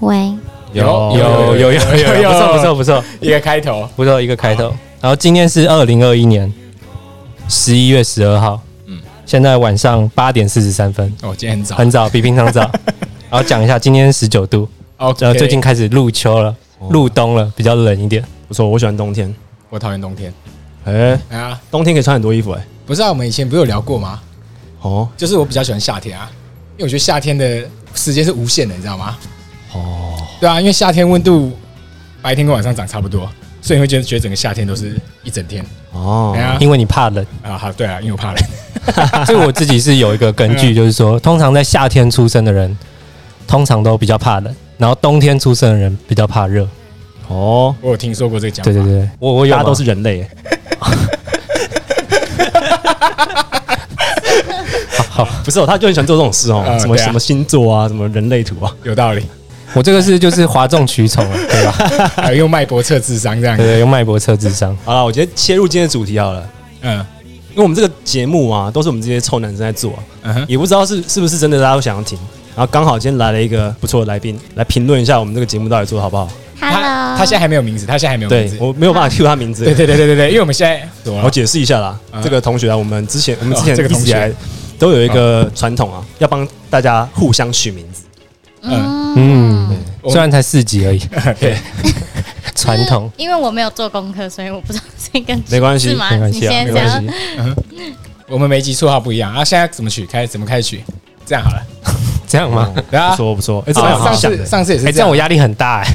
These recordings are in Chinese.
喂，有有有有有有，不错不错不错一个开头，不错，一个开头。然后今天是二零二一年十一月十二号，嗯，现在晚上八点四十三分，哦，今天很早，很早，比平常早。然后讲一下，今天十九度，哦，呃，最近开始入秋了，入冬了，比较冷一点。不错，我喜欢冬天。我讨厌冬天。哎，哎呀，冬天可以穿很多衣服哎。不是啊，我们以前不是有聊过吗？哦，就是我比较喜欢夏天啊，因为我觉得夏天的时间是无限的，你知道吗？哦，对啊，因为夏天温度白天跟晚上长差不多，所以你会觉得觉得整个夏天都是一整天。哦哎，呀，因为你怕冷，啊好，对啊，因为我怕冷。所以我自己是有一个根据，就是说，通常在夏天出生的人，通常都比较怕冷，然后冬天出生的人比较怕热。哦，我有听说过这个讲法。对对对，我我有吗大家都是人类 哎。好，不是哦，他就很喜欢做这种事哦，什么什么星座啊，什么人类图啊。有道理，我这个是就是哗众取宠了，对吧？还 有用脉搏测智商这样子。对对，用脉搏测智商。好了，我觉得切入今天的主题好了，嗯因为我们这个节目啊，都是我们这些臭男生在做啊，嗯哼，也不知道是是不是真的大家都想要听。然后刚好今天来了一个不错的来宾，来评论一下我们这个节目到底做的好不好。他 Hello，他现在还没有名字，他现在还没有名字。我没有办法 Q 他名字，对对对对对对，因为我们现在？我解释一下啦，嗯这个同学啊，我们之前我们之前哦这个同学都有一个传统啊，要帮大家互相取名字。嗯，嗯，虽然才四集而已，对，传统。因为我没有做功课，所以我不知道这个没关系？没关系没关。系。我们每集绰号不一样啊。现在怎么取？开怎么开始取？这样好了，这样吗？不。错不错，哎，这蛮上上次上次也是这样这样我，压力很大哎。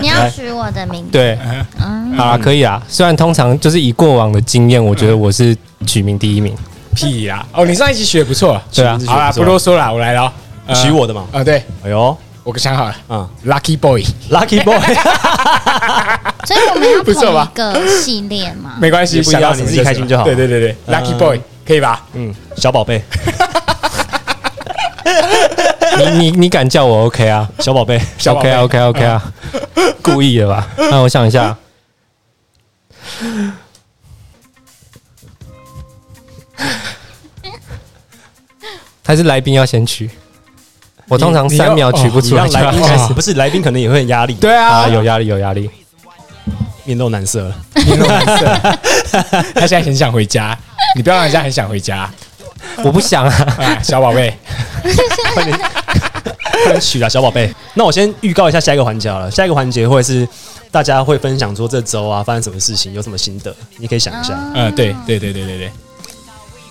你要取我的名字。对，啊，可以啊。虽然通常就是以过往的经验，我觉得我是取名第一名。屁呀！哦，你上一集学不错，对啊。好啦，取得错。不啰嗦了，我来了哦。呃取我的嘛。啊，对，哎呦，我想好了。嗯，Lucky Boy，，Lucky Boy，所以我们要不错吧？同一个系列嘛？没关系，想到你自己开心就好。对对对对。嗯，Lucky Boy 可以吧？嗯，小宝贝，你你你敢叫我 OK 啊？小宝贝，小宝贝？OK OK OK 啊，故意的吧？那我想一下，还是来宾要先取？我通常三秒取不出来就要让来宾 开始不是来宾，可能也会很压力，对啊啊，，有压力有压力。面露难色了。面露难色。他现在很想回家，你不要让人家很想回家我不想啊，啊，小宝贝。快点，快点取了，小宝贝。那我先预告一下下一个环节好了。下一个环节会是大家会分享说这周啊发生什么事情，有什么心得，你可以想一下。嗯，对对对对对对。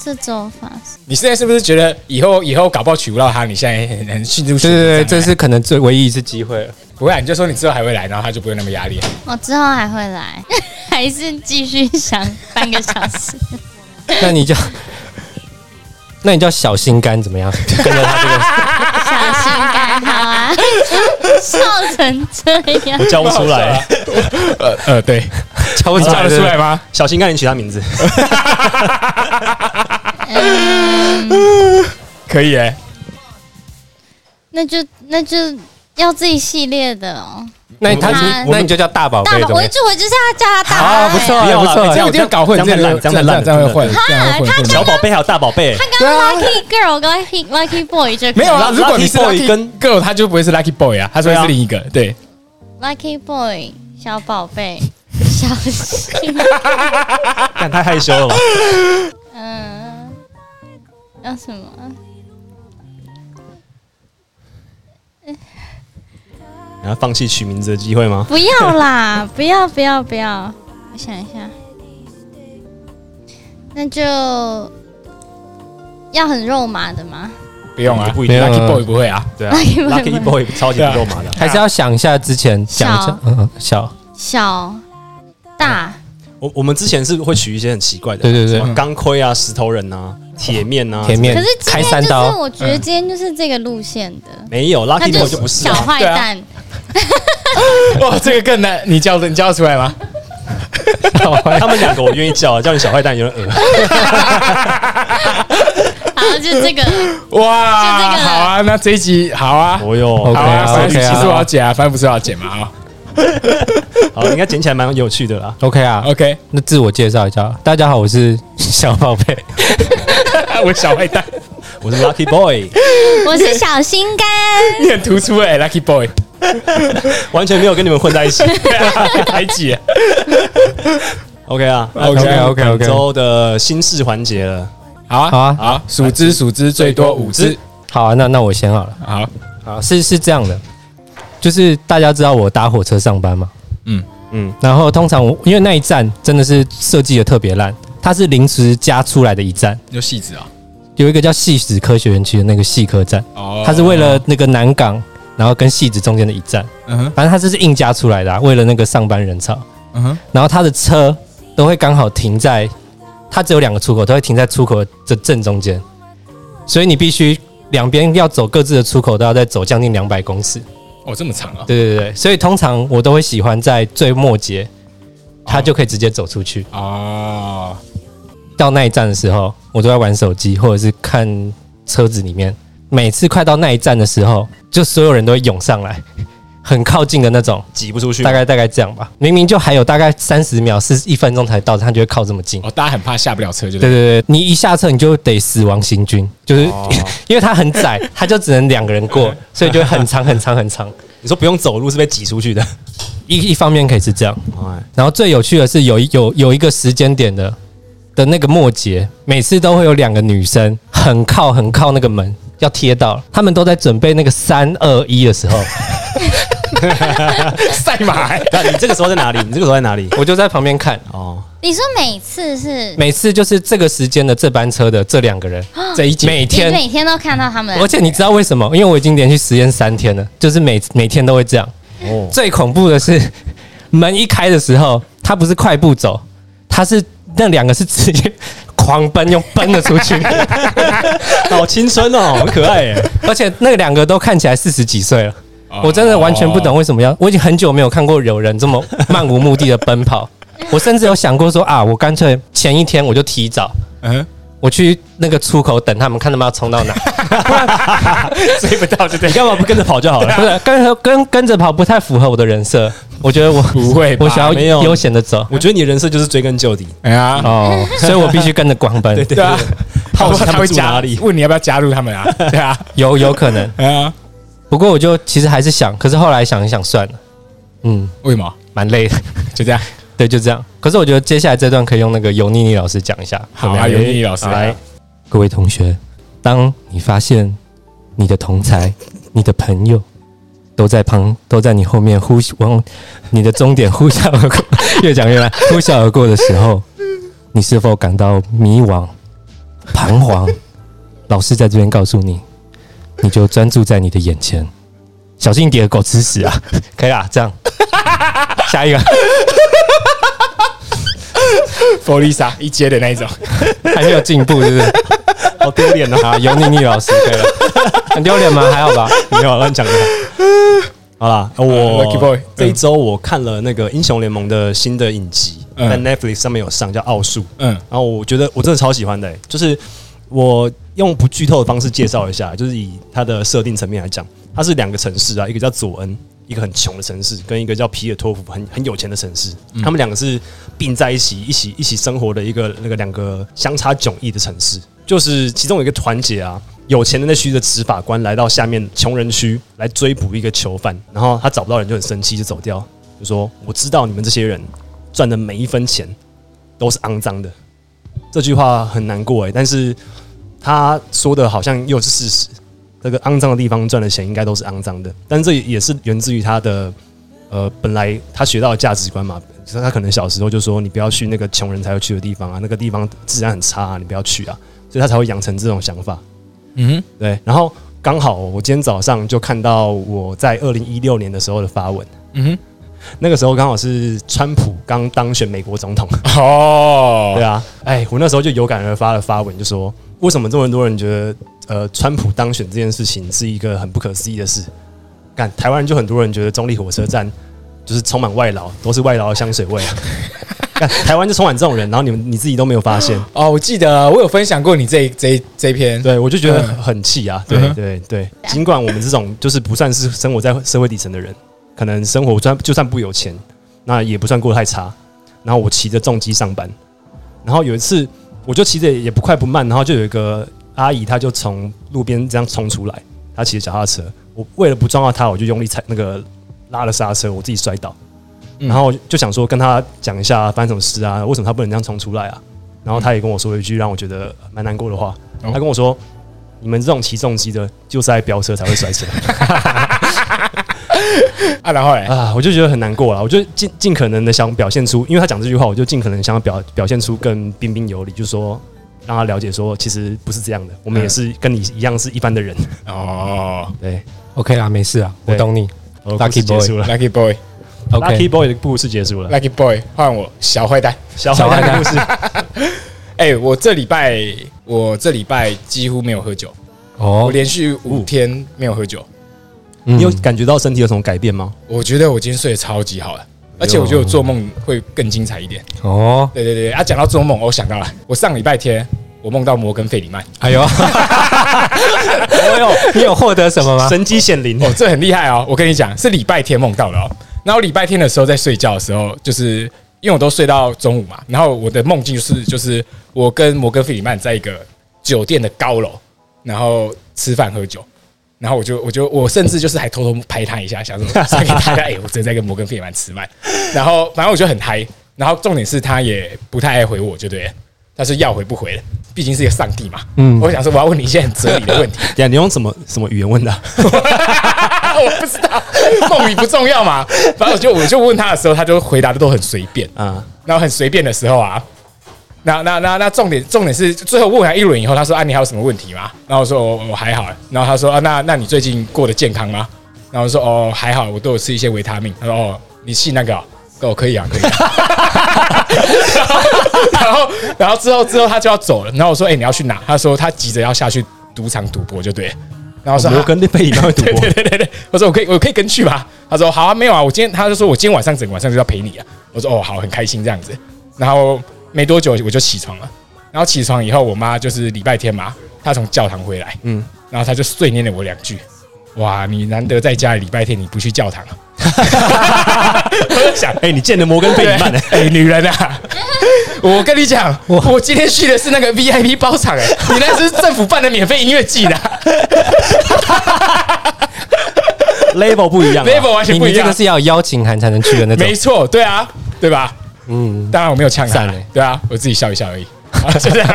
这周发生你现在是不是觉得以后以后搞不好娶不到她？你现在很很迅速对对对，这是可能最唯一一次机会了。不会啊，你就说你之后还会来，然后他就不会那么压力。我之后还会来，还是继续想半个小时？那你叫，那你叫小心肝怎么样？跟着他这个，好啊，笑成这样我。叫不出来，呃呃，对，敲出来你叫得出来的。吗？小心肝，你取他名字。嗯，可以哎，那就那就要自己系列的哦。那你他他那你就叫大宝大宝，贝怎么样？我就我就是要叫他大宝啊，贝。不错不错这样一定要搞混，这样太烂这这样太烂这样会混，真这样会混。小宝贝还有大宝贝，他刚刚 Lucky Girl 跟 Lucky Lucky Boy 就没有啊，Lucky 如果你是 Boy Lucky 跟 Girl，他就不会是 Lucky Boy 啊，他说对啊是另一个。对，Lucky Boy 小宝贝，小心，看太害羞了吧？嗯，要什么？你要放弃取名字的机会吗？不要啦，不要不要不要，我想一下，那就要很肉麻的吗？不用啊，不一定没有 Lucky Boy 不会啊。对啊。Lucky Boy 超级不肉麻的。还是要想一下之前讲小的，嗯嗯，小，小。大。我我们之前是会取一些很奇怪的，对对对。什么钢盔啊、石头人啊、铁面啊，铁面。可是今开天就是刀，我觉得今天就是这个路线的，没有他 Lucky 就 Boy 就不是小啊。坏蛋，哇，这个更难，你叫的，你叫得出来吗？他们两个我愿意叫，叫你小坏蛋有点恶。好，就这个，哇，就这个好啊，那这一集好啊，哦哟 OK 好啊，啊所以 OK 啊。其实我要剪啊，反正不是我要剪嘛啊。好，应该捡起来蛮有趣的啦。OK 啊，OK，那自我介绍一下，大家好，我是小宝贝。我小坏蛋，我是 Lucky Boy，我是小心肝，你很突出哎，Lucky Boy，完全没有跟你们混在一起。排挤。OK 啊 OK，OK，OK 本周的新事环节了。好啊，好啊好，数只数只最多五只。好啊，那那我先好了。好，好，是是这样的，就是大家知道我搭火车上班嘛，嗯，嗯，然后通常我因为那一站真的是设计的特别烂，它是临时加出来的一站，有戏子啊。有一个叫戏子科学园区的那个戏科站，哦。它是为了那个南港，然后跟戏子中间的一站，嗯哼，反正它这是硬加出来的、啊，为了那个上班人潮，嗯哼，然后它的车都会刚好停在，它只有两个出口，都会停在出口的正中间，所以你必须两边要走各自的出口，都要再走将近两百公尺。哦，这么长啊。对对对，所以通常我都会喜欢在最末节，他就可以直接走出去。哦，到那一站的时候，我都在玩手机或者是看车子里面。每次快到那一站的时候，就所有人都会涌上来，很靠近的那种，挤不出去，大概大概这样吧。明明就还有大概三十秒，是一分钟才到，他就会靠这么近。哦，大家很怕下不了车，就对对对，你一下车你就得死亡行军，就是、哦 因为它很窄，它就只能两个人过，所以就会很长很长很长。你说不用走路是被挤出去的。一一方面可以是这样，哎，然后最有趣的是有一有有一个时间点的的那个末节，每次都会有两个女生很靠很靠那个门要贴到，他们都在准备那个三二一的时候，赛马欸。那你这个时候在哪里？你这个时候在哪里？我就在旁边看。哦，你说每次是每次就是这个时间的这班车的这两个人，这一节每天，每天都看到他们，而且你知道为什么？因为我已经连续实验三天了，就是每每天都会这样。哦，最恐怖的是，门一开的时候，他不是快步走，他是那两个是直接狂奔，又奔了出去。好青春哦，很可爱耶。而且那两个都看起来四十几岁了，哦我真的完全不懂为什么要。我已经很久没有看过有人这么漫无目的的奔跑。我甚至有想过说啊，我干脆前一天我就提早，嗯，我去那个出口等他们，看他们要冲到哪。追不到就对你。干嘛不跟着跑就好了？不是跟跟跟着跑不太符合我的人设，我觉得我不会我想要悠闲的走。我觉得你人设就是追根究底。哎呀，哦，所以我必须跟着狂奔。对对对啊，好奇他会加住哪里？问你要不要加入他们啊？对啊，有有可能，哎呀，不过我就其实还是想，可是后来想一想算了，嗯，为什么？蛮累的，就这样。对，就这样。可是我觉得接下来这段可以用那个尤妮妮老师讲一下，好啊，怎么样有妮妮老师来，各位同学，当你发现你的同才、你的朋友都在旁，都在你后面呼往你的终点呼啸而过，越讲越慢，呼啸而过的时候，你是否感到迷惘、彷徨？老师在这边告诉你，你就专注在你的眼前，小心你的狗吃屎啊！可以啦，这样，下一个 弗丽莎一阶的那一种。还没有进步，是不是？好丢脸哦！啊，尤妮妮老师可以了，很丢脸吗？还好吧。没有乱讲的。好啦，我 Boy，这一周我看了那个英雄联盟的新的影集，嗯在 Netflix 上面有上，叫《奥数》。嗯然后我觉得我真的超喜欢的、欸就是我用不剧透的方式介绍一下，就是以它的设定层面来讲，它是两个城市啊，一个叫佐恩，一个很穷的城市，跟一个叫皮尔托夫很很有钱的城市，他们两个是并在一起，一起一起生活的一个那个两个相差迥异的城市。就是其中有一个团结啊，有钱的那区的执法官来到下面穷人区来追捕一个囚犯，然后他找不到人就很生气，就走掉，就说我知道你们这些人赚的每一分钱都是肮脏的。这句话很难过哎，但是他说的好像又是事实。这个肮脏的地方赚的钱应该都是肮脏的，但这也是源自于他的呃本来他学到的价值观嘛。就是他可能小时候就说你不要去那个穷人才会去的地方啊，那个地方治安很差、啊，你不要去啊，所以他才会养成这种想法。嗯哼，对，然后刚好我今天早上就看到我在二零一六年的时候的发文，嗯哼那个时候刚好是川普刚当选美国总统，哦，对啊，哎，我那时候就有感而发的发文，就说为什么这么多人觉得呃川普当选这件事情是一个很不可思议的事？看台湾人就很多人觉得中立火车站就是充满外劳，都是外劳的香水味啊。干台湾就充满这种人，然后你们你自己都没有发现，哦，我记得我有分享过你这这这一篇，对我就觉得嗯很气啊。对对对，尽管我们这种就是不算是生活在社会底层的人，可能生活算就算不有钱，那也不算过得太差。然后我骑着重机上班，然后有一次我就骑着也不快不慢，然后就有一个阿姨她就从路边这样冲出来，她骑着脚踏车，我为了不撞到她，我就用力踩那个拉了刹车，我自己摔倒，嗯然后就想说跟她讲一下发生什么事啊，为什么她不能这样冲出来啊？然后她也跟我说了一句让我觉得蛮难过的话，哦她跟我说：“你们这种骑重机的，就是爱飙车才会摔车。” 啊，然后嘞，啊，我就觉得很难过了。我就尽尽可能的想表现出，因为他讲这句话，我就尽可能想要表表现出更彬彬有礼，就是说让他了解说，其实不是这样的，我们也是跟你一样是一般的人。哦对 OK 啦，没事啊，我懂你。我 Lucky 故事结束了 Lucky Boy，Lucky，Lucky OK，Boy 的故事结束了，Boy，换我小坏蛋。小小坏蛋故事。哎，我这礼拜我这礼拜几乎没有喝酒，我哦，连续五天没有喝酒。你你有感觉到身体有什么改变吗？我觉得我今天睡得超级好了，而且我觉得我做梦会更精彩一点。哦，对对对，啊，讲到做梦，我想到了，我上礼拜天我梦到摩根费里曼，哎呦，你有获得什么吗？神机显灵哦，这很厉害哦！我跟你讲，是礼拜天梦到的哦。然后礼拜天的时候在睡觉的时候，就是因为我都睡到中午嘛，然后我的梦境就是就是我跟摩根费里曼在一个酒店的高楼，然后吃饭喝酒。然后我就我就我甚至就是还偷偷拍他一下，想说 想给大家，哎、我真的在跟摩根费里曼吃饭。然后反正我就很嗨。然后重点是他也不太爱回我，就对了，他是要回不回的，毕竟是一个上帝嘛。嗯我想说我要问你一些很哲理的问题。等一下你用什么什么语言问的啊？我不知道，梦里不重要嘛。反正我就我就问他的时候，他就回答的都很随便。啊，然后很随便的时候啊，那那那那重点重点是最后问完一轮以后，他说啊你还有什么问题吗？然后我说我我还好。然后他说啊那那你最近过得健康吗？然后我说哦还好，我都有吃一些维他命。他说哦你信那个、哦？哦可以啊可以啊。然后然后之后之后他就要走了，然后我说哎、你要去哪？他说他急着要下去赌场赌博就对了。然后说啊摩根费里曼会赌博对，对对对对，我说我可以我可以跟去吗？他说好啊，没有啊，我今天他就说我今天晚上整个晚上就要陪你啊。我说哦好，很开心这样子。然后没多久我就起床了，然后起床以后，我妈就是礼拜天嘛，她从教堂回来，嗯，然后她就碎念了我两句。哇，你难得在家里礼拜天你不去教堂啊？我就想，哎，你见的摩根贝里曼呢？哎、女人啊，我跟你讲，我我今天去的是那个 VIP 包场、哎，你那是政府办的免费音乐季的啊、level 不一样啊 level 完全不一样你你这个。是要邀请函才能去的那种没。错，对啊，对吧？嗯，当然我没有呛他对啊，我自己笑一笑而已。啊 就这样，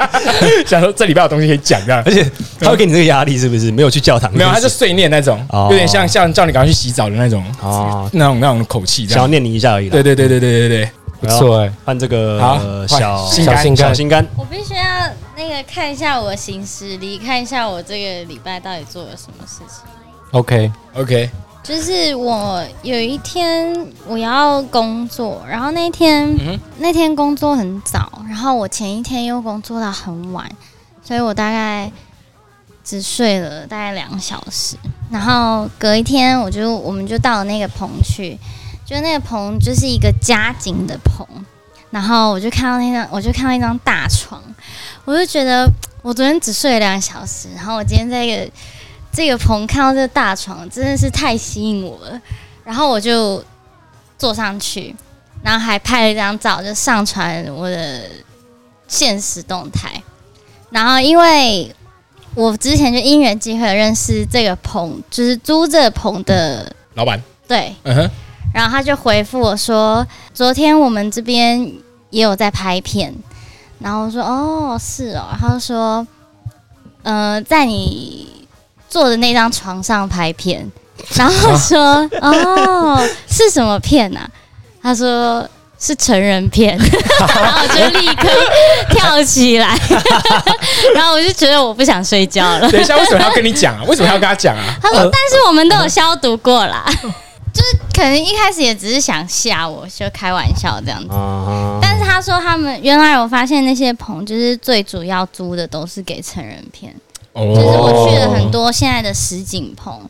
想说这礼拜有东西可以讲，这样。而且他会给你这个压力，是不是？没有去教堂，没有，他是碎念那种，哦。有点像像叫你赶快去洗澡的那种，哦，那种那种口气，想要念你一下而已啦。对对对对对对对，不错哎。换这个小心肝。小心肝。小心肝，我必须要那个看一下我行事历，看一下我这个礼拜到底做了什么事情。OK，，OK，就是我有一天我要工作，然后那天、嗯那天工作很早，然后我前一天又工作到很晚，所以我大概只睡了大概两个小时。然后隔一天我就我们就到了那个棚去，就那个棚就是一个加紧的棚，然后我就看到那张我就看到一张大床，我就觉得我昨天只睡了两个小时，然后我今天在一个这个棚看到这个大床，真的是太吸引我了。然后我就坐上去，然后还拍了一张照，就上传我的现实动态。然后因为我之前就因缘机会认识这个棚，就是租这个棚的，老板，对，嗯哼，然后他就回复我说，昨天我们这边也有在拍片，然后我说哦是哦，他就说，呃，在你坐的那张床上拍片，然后说 哦是什么片啊？他说是成人片，然后我就立刻跳起来，然后我就觉得我不想睡觉了。等一下，为什么要跟你讲啊？为什么要跟他讲啊？他说：“但是我们都有消毒过啦，就是可能一开始也只是想吓我，就开玩笑这样子。啊，但是他说他们原来我发现那些棚就是最主要租的都是给成人片，哦。就是我去了很多现在的实景棚，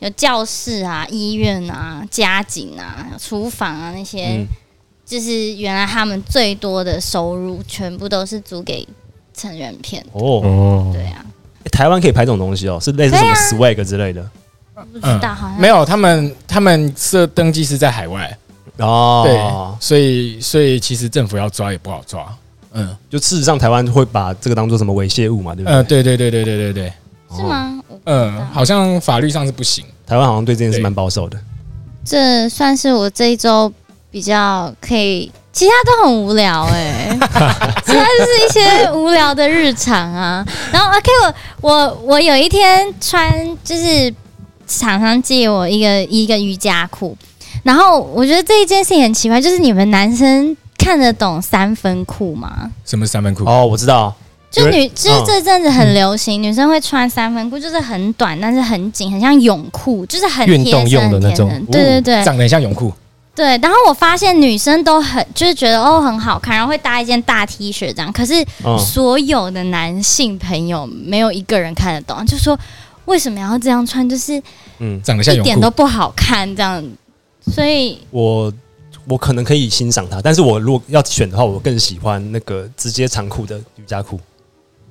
有教室啊、医院啊、家景啊、厨房啊那些，嗯。就是原来他们最多的收入全部都是租给成人片。哦，哦，对啊，欸台湾可以拍这种东西哦，是类似什么 swag 之类的。不知道好像嗯没有，他们他们设登记是在海外。哦，对哦，，所以所以其实政府要抓也不好抓。嗯就事实上台湾会把这个当做什么猥亵物嘛，对不对？呃，对对对对对对对，是吗？我嗯，好像法律上是不行。台湾好像对这件事蛮保守的。这算是我这一周比较可以，其他都很无聊哎、其他就是一些无聊的日常啊。然后 OK，我我我有一天穿就是厂商借我一个一个瑜伽裤，然后我觉得这一件事情很奇怪，就是你们男生看得懂三分裤吗？什么是三分裤？哦，我知道，就女，就是这阵子很流行，女生会穿三分裤，就是很短，但是很紧，很像泳裤，就是很运动用的那种对对对，长得很像泳裤。对，然后我发现女生都很就是觉得哦很好看，然后会搭一件大 T 恤这样。可是嗯，所有的男性朋友没有一个人看得懂，就说为什么要这样穿，就是嗯，长得像一点都，不好看这样。所以我我可能可以欣赏它，但是我如果要选的话，我更喜欢那个直接长裤的瑜伽裤。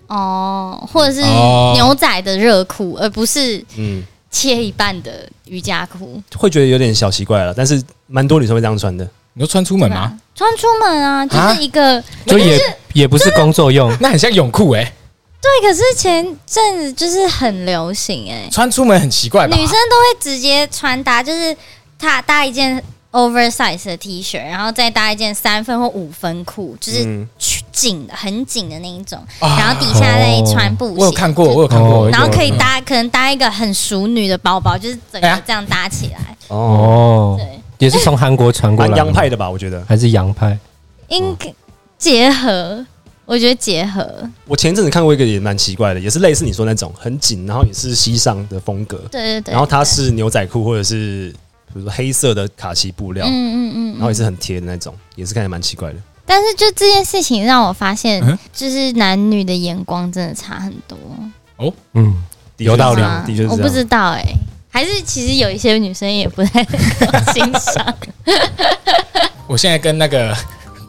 哦，或者是哦牛仔的热裤，而不是嗯，切一半的瑜伽裤。会觉得有点小奇怪了，但是蛮多女生会这样穿的。你说穿出门吗？？穿出门啊，就啊是一个就也也不是工作用，那很像泳裤哎，对。可是前阵子就是很流行哎、穿出门很奇怪吧？女生都会直接穿搭，就是她搭一件 oversize 的 T 恤，然后再搭一件三分或五分裤，就是嗯，紧的、很紧的那一种，啊然后底下再穿布鞋。我有看过，我有看过哦。然后可以有搭，可能搭一个很熟女的包包，就是整个这样搭起来。哦，哦，对，也是从韩国传过蛮来的洋派的吧？我觉得。还是洋派？应该结合，我觉得结合。我前一阵子看过一个也蛮奇怪的，也是类似你说那种很紧，然后也是西上的风格，对对对。然后它是牛仔裤或者是比如说黑色的卡其布料，嗯嗯嗯，然后也是很贴的那种，也是看起来蛮奇怪的。但是就这件事情让我发现嗯，就是男女的眼光真的差很多。嗯，有道理的确是这样。我不知道哎、还是其实有一些女生也不太能 够欣赏。我现在跟那个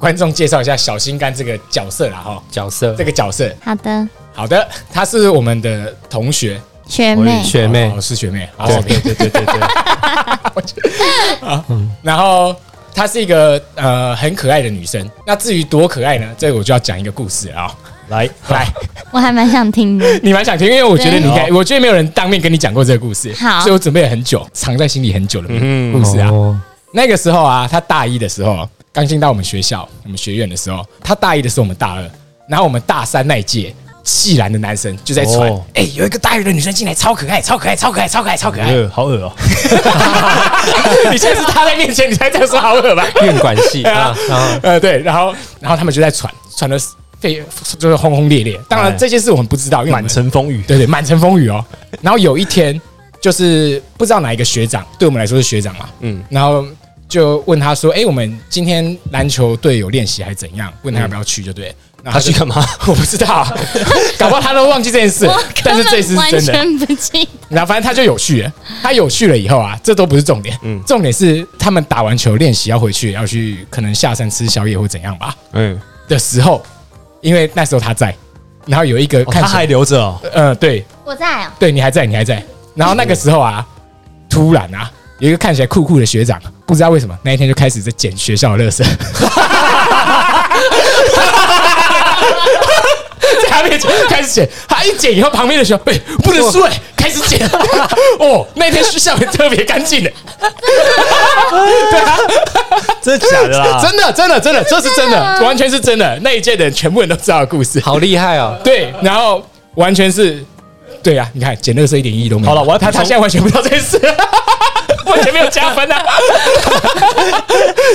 观众介绍一下小心肝这个角色啦哈，角色。这个角色，好的，好的，他是我们的同学，学妹，学妹。我，是学妹，对。对对对对，然后她是一个呃很可爱的女生。那至于多可爱呢？这个我就要讲一个故事啊、来，来，我还蛮想听的。你蛮想听，因为我觉得你应该，我觉得没有人当面跟你讲过这个故事，好。所以我准备了很久，藏在心里很久的嗯。故事啊。哦。那个时候啊，他大一的时候刚进到我们学校，我们学院的时候，他大一的时候我们大二，然后我们大三那一届。系篮的男生就在传，哎、哦有一个大一的女生进来，超可爱，超可爱，超可爱，超可爱，超可爱。呃，好恶哦。你现在是他在面前，你才这样说好恶吧？运管系啊，呃，对，然后然后他们就在传，传的沸，就是轰轰烈烈。当然哎这件事我们不知道，因为满城风雨，对对，满城风雨哦。然后有一天，就是不知道哪一个学长，对我们来说是学长嘛，嗯，然后就问他说：“哎、我们今天篮球队有练习还是怎样？”问他要不要去，就对了。他去干嘛？我不知道，搞不好他都忘记这件事，但是这次完是真的。全不记得。然后反正他就有序了，他有序了以后啊，这都不是重点，嗯。重点是他们打完球练习要回去，要去可能下山吃宵夜或怎样吧。嗯，的时候，因为那时候他在，然后有一个哦他还看起来，留着哦。呃，对。我在啊，对，你还在，你还在。然后那个时候啊，突然啊，有一个看起来酷酷的学长，不知道为什么那一天就开始在捡学校的垃圾，在他面前开始剪，他一剪以后，旁边的学生哎、不能输哎、开始剪。哦，那天校园特别干净的，真的假的啦？真的真的真的，这是真的，完全是真的。那一届的人全部人都知道的故事。好厉害哦！对，然后完全是，对啊，你看捡垃圾一点意义都没有。好了我要他他现在完全不知道这件事，完全没有加分啊！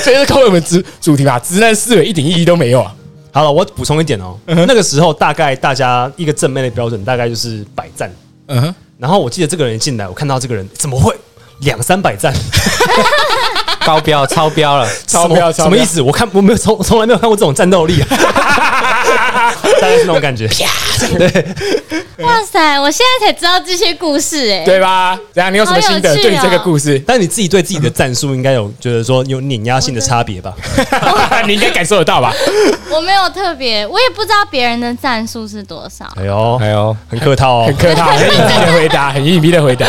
所以是扣我们主主题吧，直男思维一点意义都没有啊！好了，我补充一点哦。那个时候大概大家一个正面的标准大概就是百赞，嗯哼，然后我记得这个人进来，我看到这个人怎么会两三百赞？高标超标了，超标超标什么意思？我看我没有从从来没有看过这种战斗力啊，大概是那种感觉。对哇塞！我现在才知道这些故事哎、对吧？怎样？你有什么心得对于这个故事？但你自己对自己的战术应该有觉得说有碾压性的差别吧？你应该感受得到吧？我没有特别，我也不知道别人的战术是多少。哎呦，哎呦，很客套哦很。客套，很隐蔽的回答，很隐蔽的回答。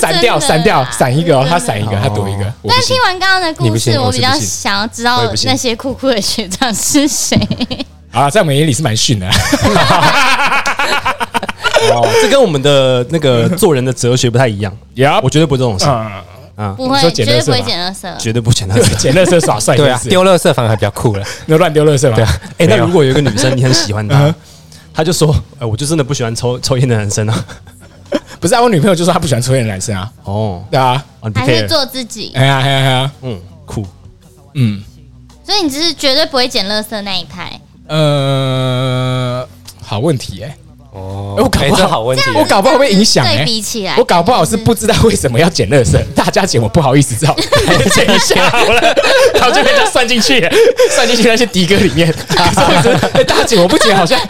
闪掉，闪掉，啦闪一个哦，他闪一个，他躲一个。但听。完刚刚的故事，我比较想要知道那些酷酷的学长是谁。啊，在我们眼里是蛮逊的。哦，这跟我们的那个做人的哲学不太一样。呀我绝对不这种事不会，绝对不会捡垃圾。绝对不捡垃圾。捡垃圾耍帅，对啊，丢垃圾反而还比较酷了。那乱丢垃圾吗？对啊，哎，那如果有一个女生你很喜欢她她就说：“哎，我就真的不喜欢抽抽烟的男生啊。不是啊，我女朋友就说她不喜欢抽烟的男生啊。”哦，对啊，啊，你不还是 care？做自己，哎呀哎呀哎呀，嗯，酷。嗯所以你只是绝对不会捡垃圾那一派。呃，好问题哎，哦我搞不好问题。我搞不好会影响对哎。比起来，我搞不好是不知道为什么要捡垃圾，大家捡我不好意思，只好 捡一下 好了，然后就被他算进去了，算进去那些的哥里面。哎，大家捡我不捡，好像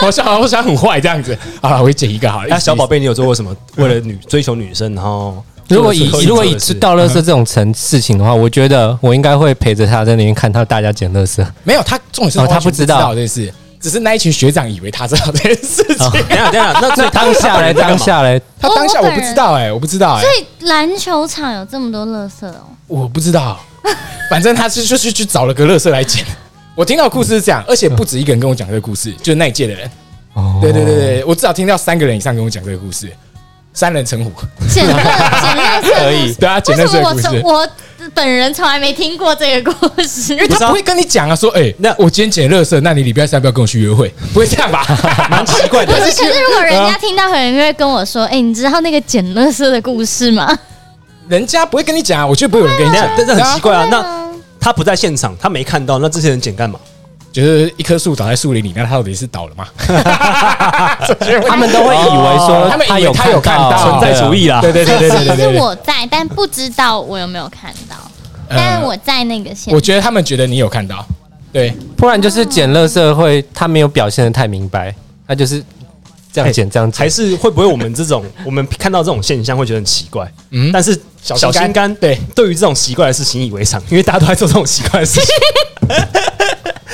好像好像很坏这样子。好了，我也捡一个好了。那小宝贝，你有做过什么？为了女追求女生，然后如果以如果以倒垃圾这种层事情的话，我觉得我应该会陪着他在那边看到大家捡垃圾。没有他重点是哦他不不知道这件事，只是那一群学长以为他知道这件事哦情。等等那 那当下嘞，当下嘞，他当下我不知道哎，我不知道哎所，以篮球场有这么多垃圾哦。我不知道，反正他是就是去找了个垃圾来捡。我听到故事是这样，而且不止一个人跟我讲这个故事，就是那一届的人。哦对对对对，我至少听到三个人以上跟我讲这个故事，三人成虎。捡垃捡垃圾可以 对啊，捡垃圾的故事。我本人从来没听过这个故事？因为他不会跟你讲啊，说，哎，那我今天捡垃圾，那你礼拜三要不要跟我去约会？不会这样吧？蛮奇怪的。可是如果人家听到，可能会跟我说：“ 哎、你知道那个捡垃圾的故事吗人家不会跟你讲啊，我觉得不会有人跟你讲但是很奇？”怪啊。那嗯他不在现场，他没看到，那这些人捡干嘛？就是一棵树倒在树林里，那它到底是倒了吗？他们都会以为说他们以为有他有看到存在主义啦。对对对对对对其实对对。我在，但不知道我有没有看到。呃但我在那个现我觉得他们觉得你有看到，对，不然就是捡垃圾会他没有表现的太明白，他就是这样捡这样捡还。是会不会我们这种 我们看到这种现象会觉得很奇怪？嗯，但是小小心肝对，对于这种奇怪的事习以为常，因为大家都在做这种奇怪的事情。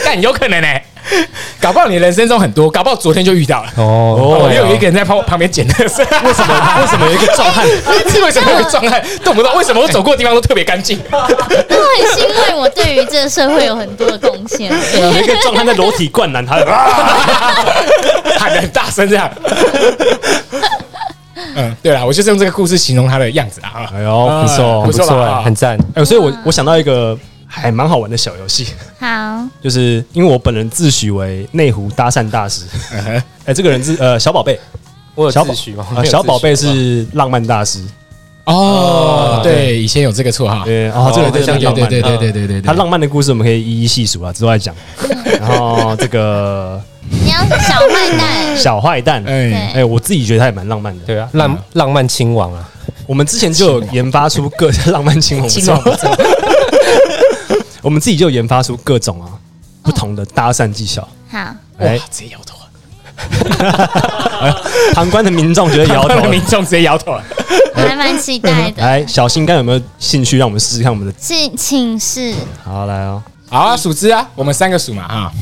但有可能呢、搞不好你人生中很多，搞不好昨天就遇到了。哦哦，又有一个人在旁旁边捡垃圾，为什么？为什么有一个壮汉？是 为什么有一个壮汉动不动？为什么我走过的地方都特别干净？我很欣慰，我对于这个社会有很多的贡献。有一个壮汉在裸体灌篮，他 啊喊的很大声这样。嗯，对啦，我就是用这个故事形容他的样子啊。哎呦不错不错很赞。哎，所以我我想到一个还蛮好玩的小游戏，好，就是因为我本人自诩为内湖搭讪大师。哎，这个人是呃小宝贝，我有小宝自诩吗？啊小宝贝是浪漫大师。哦，对，以前有这个绰号。对，哦，这个人真的很浪漫。对对对对对对对，他浪漫的故事我们可以一一细数啊，之后再讲。然后这个你要是小坏蛋，小坏蛋，哎，哎，我自己觉得他也蛮浪漫的。对啊，浪浪漫亲王啊，我们之前就有研发出各 浪漫亲王，我们自己就研发出各种啊不同的搭讪技巧。好，哎哎，，直接摇头啊，旁观的民众觉得摇头。民众直接摇头还蛮期待的。来，小心肝有没有兴趣让我们试试看我们的？请请示好，来哦，好啊，数支啊，我们三个数嘛哈，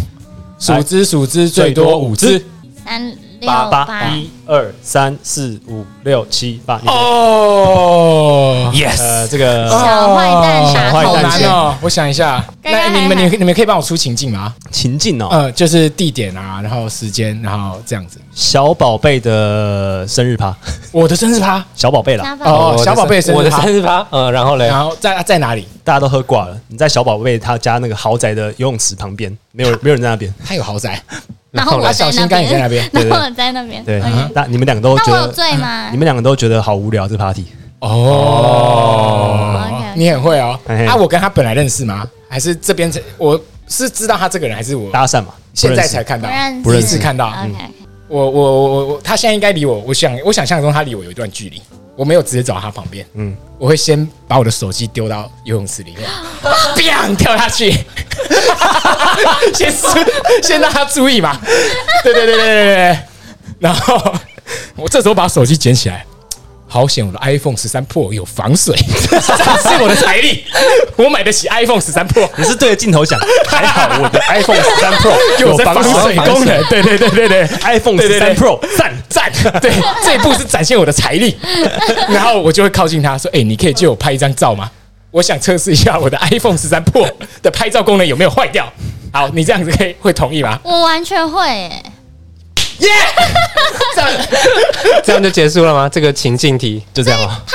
数支数支最多五只。三六八八八一二三四五六七八。哦，yes，呃，这个小坏蛋傻好头阵，难哦，我想一下，那你们你们你们可以帮我出情境吗？情境哦，呃，就是地点啊，然后时间，然后这样子。小宝贝的生日趴，我的生日趴，小宝贝啦，哦小宝贝生日我的生日趴，嗯，然后嘞，然后在在哪里？大家都喝挂了。你在小宝贝他家那个豪宅的游泳池旁边，没有没有人在那边。他有豪宅，然后我在小心那肝也在那边然后我在那边。对 那你们两个都觉那我有得，醉吗你？们两个都觉得好无聊这 party。哦。你很会哦。啊，我跟他本来认识吗？还是这边才我是知道他这个人，还是我搭讪嘛，现在才看到？不认识，看到。我我我我我，他现在应该离我，我想我想象中他离我有一段距离，我没有直接走到他旁边，嗯。嗯，我会先把我的手机丢到游泳池里面，砰跳下去，先先让他注意嘛，对对对对对对。对，然后我这时候把手机捡起来。好险，我的 iPhone 十三 Pro 有防水，这是我的财力，我买得起 iPhone 十三 Pro，你是对着镜头讲，还好我的 iPhone 十三 Pro 有防水功能，对对对对对，，iPhone 十三 Pro 赞。赞，对，这一步是展现我的财力，然后我就会靠近他说：“哎、你可以借我拍一张照吗？”我想测试一下我的 iPhone 十三 Pro 的拍照功能有没有坏掉。好，你这样子可以会同意吗？我完全会耶，耶、这样这样就结束了吗？这个情境题就这样啊。拍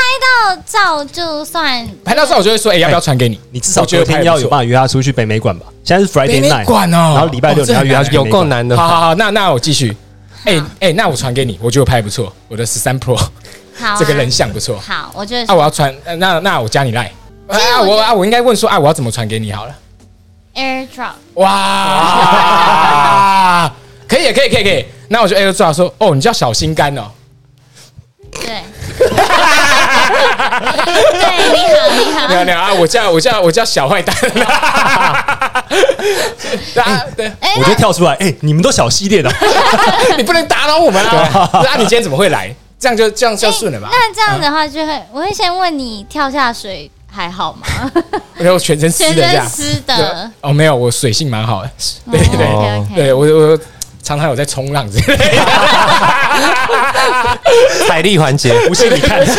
到照就算拍到照我就会说，哎、要不要传给你？你至少我觉得天要有办法约他出去北美馆吧？现在是 Friday night，馆哦然后礼拜六哦你要约他去有北美馆。够难的。好好好，那那我继续。哎、哎、那我传给你，我觉得我拍不错，我的十三 Pro 好啊这个人像不错。好，我觉得啊，我要传，呃那那我加你赖。啊，我啊，我应该问说啊，我要怎么传给你好了？AirDrop。哇，可以可以可以可以，那我就 AirDrop 说，哦，你叫小心肝哦，对，对，你好，你好。没，有没有啊，我叫我叫我叫小坏蛋，对啊对，哎我就跳出来，哎，你们都小系列的，你不能打扰我们啊！对啊，你今天怎么会来？这样就这样就顺了吧？那这样的话就会，我会先问你跳下水还好吗？因为我全身湿的这样身。湿的，哦，没有，我水性蛮好的，对对对对我我常常有在冲浪之类的。彩力环节，不信你看。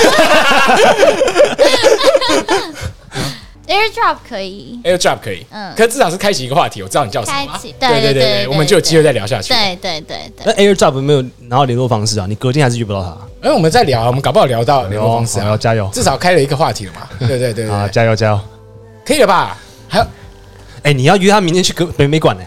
AirDrop 可以，AirDrop 可以，嗯可至少是开启一个话题，我知道你叫什么嘛。开启对对对我们就有机会再聊下去。对对对那，AirDrop 没有拿到联络方式啊，你隔天还是遇不到他。哎，我们在聊啊，我们搞不好聊到联络方式啊，加油至少开了一个话题了嘛。对对对啊！加油加油！可以了吧？还有哎，你要约他明天去隔北美馆呢？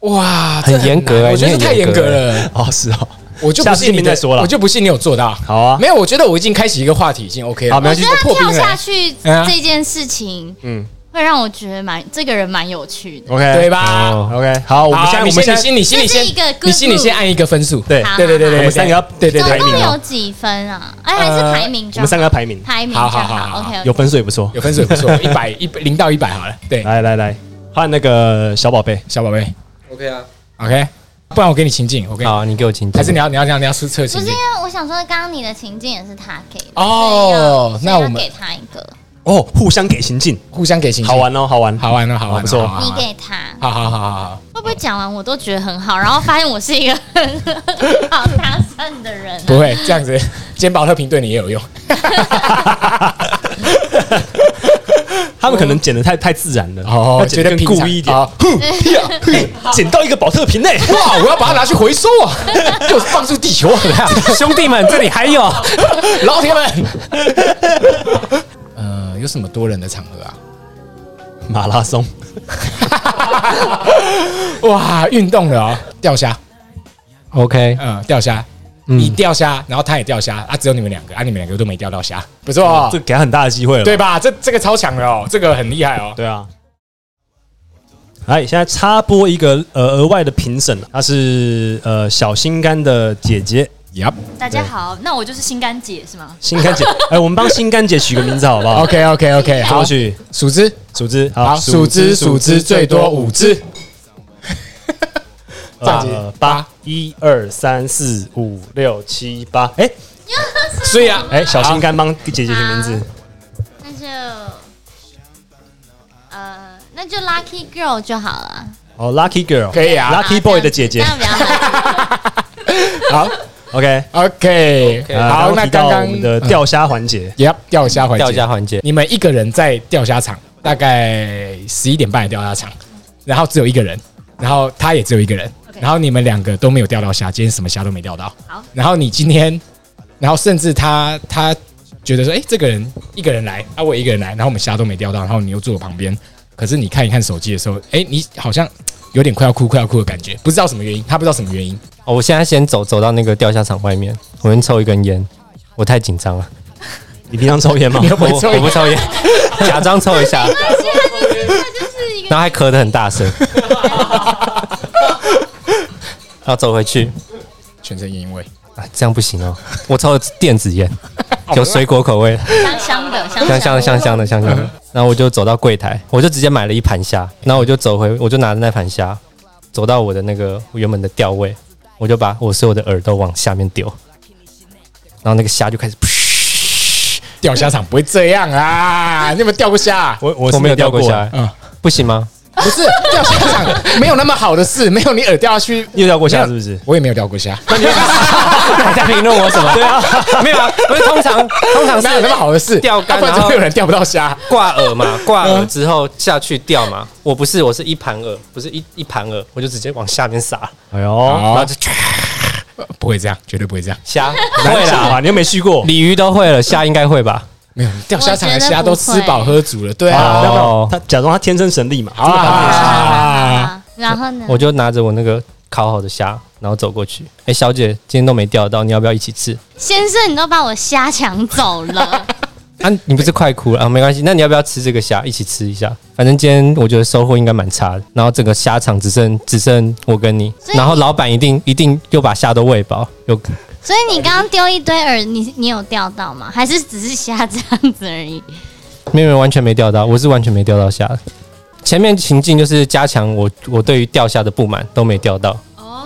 哇，很严格欸我觉得你太严格了。哦，是哦。我就不信你再说了我就不信你有做到。好啊。没有，我觉得我已经开启一个话题，已经 OK 了。好没关系。我觉得破冰了跳下去这件事情，嗯。会让我觉得蛮这个人蛮有趣的。，OK，对吧？哦。OK，好，我们好啊你现在我们先你心里心里先一个你心里先按一个分数。对。对对对对，我们三个要对对对总共排名哦有几分啊？哎，还是排名？我们三个要排名，排名好。好好好 OK，有分数也不错。有分数也不错，一百一百零到一百好了。对，来来来，换那个小宝贝，小宝贝。OK 啊，，OK，不然我给你情境，OK，好啊，你给我情境。还是你要你要你要你要测测情境？不是因？为我想说，刚刚你的情境也是他给的哦所以要那我们所以要给他一个，哦，互相给情境，互相给情境，好，玩哦，好玩，好玩哦，好玩哦，不错。你给他，好好好好好，会不会讲完我都觉得很好，然后发现我是一个很好搭讪的人、啊？不会这样子，今天保特平对你也有用。他们可能剪的太太自然了，哦要剪得更故意一点，好 哼呀嘿。剪到一个保特瓶内，哇！我要把它拿去回收啊，又是放出地球啊！兄弟们，这里还有。老铁们，呃，有什么多人的场合啊？马拉松，哇，运动的哦，钓虾，OK，嗯，钓虾，嗯你钓虾，然后他也钓虾啊，只有你们两个啊，你们两个都没钓到虾，不错哦。这，给他很大的机会了，对吧？这这个超强的哦，这个很厉害哦。对啊。来，现在插播一个呃额外的评审，她是呃小心肝的姐姐，Yep，大家好，那我就是心肝姐是吗？心肝姐，哎，我们帮心肝姐取个名字好不好？OK OK OK，好取？数只，数只，好，数只数只最多五只，这样子。呃八，一二三四五六七八，哎所以啊，哎，小心肝帮姐姐取名字，那就呃，那就 Lucky Girl 就好了。哦，Lucky Girl，可以啊，Lucky Boy 的姐姐。好。OK，，OK，呃好，那刚刚我们的钓虾环节，Yep 钓虾环节，钓虾环节。你们一个人在钓虾场，大概十一点半的钓虾场，然后只有一个人，然后他也只有一个人，OK 然后你们两个都没有钓到虾，今天什么虾都没钓到。好，然后你今天，然后甚至他他觉得说，哎、这个人一个人来，啊，我一个人来，然后我们虾都没钓到，然后你又坐我旁边，可是你看一看手机的时候，哎、你好像有点快要哭、快要哭的感觉，不知道什么原因，他不知道什么原因。哦我现在先走走到那个钓虾场外面，我先抽一根烟，我太紧张了，你平常抽烟吗？我会抽我不抽烟，假装抽一下，就是一个然后还咳得很大声，然后走回去。全身烟味，啊，这样不行哦，我抽的是电子烟，有水果口味，香香的，香香香的。香香的香香的。然后我就走到柜台，我就直接买了一盘虾，然后我就走回，我就拿着那盘虾走到我的那个原本的钓位，我就把我所有的饵都往下面丢，然后那个虾就开始噗，钓虾场不会这样啊！你有没有钓过虾、啊？我我是我没有钓过过虾，嗯，不行吗？不是钓虾场没有那么好的事，没有你饵掉下去，你有掉过虾是不是？我也没有钓过虾，你在评论我什么？对啊，没有啊，不是通常通常没有那么好的事？钓竿然怎么会有人钓不到虾？挂饵嘛，挂嗯饵之后下去钓嘛。我不是，我是一盘饵，不是一一盘饵，我就直接往下面撒，哎呦，然后就不会这样，绝对不会这样。虾会会啦，啦，你又没去过。鲤鱼都会了，虾应该会吧？没有钓虾场的虾都吃饱喝足了，对啊，啊。要不哦要他假装他天生神力嘛？好啊 好啊好啊啊，然后呢？我就拿着我那个烤好的虾，然后走过去。哎、小姐，今天都没钓到，你要不要一起吃？先生，你都把我虾抢走了，啊，你不是快哭了啊？没关系，那你要不要吃这个虾？一起吃一下。反正今天我觉得收获应该蛮差的。然后整个虾场只剩只剩我跟你，然后老板一定一定又把虾都喂饱，有所以你刚刚丢一堆饵，你你有钓到吗？还是只是虾这样子而已？没有人完全没钓到，我是完全没钓到虾的。前面情境就是加强我我对于钓虾的不满都没钓到，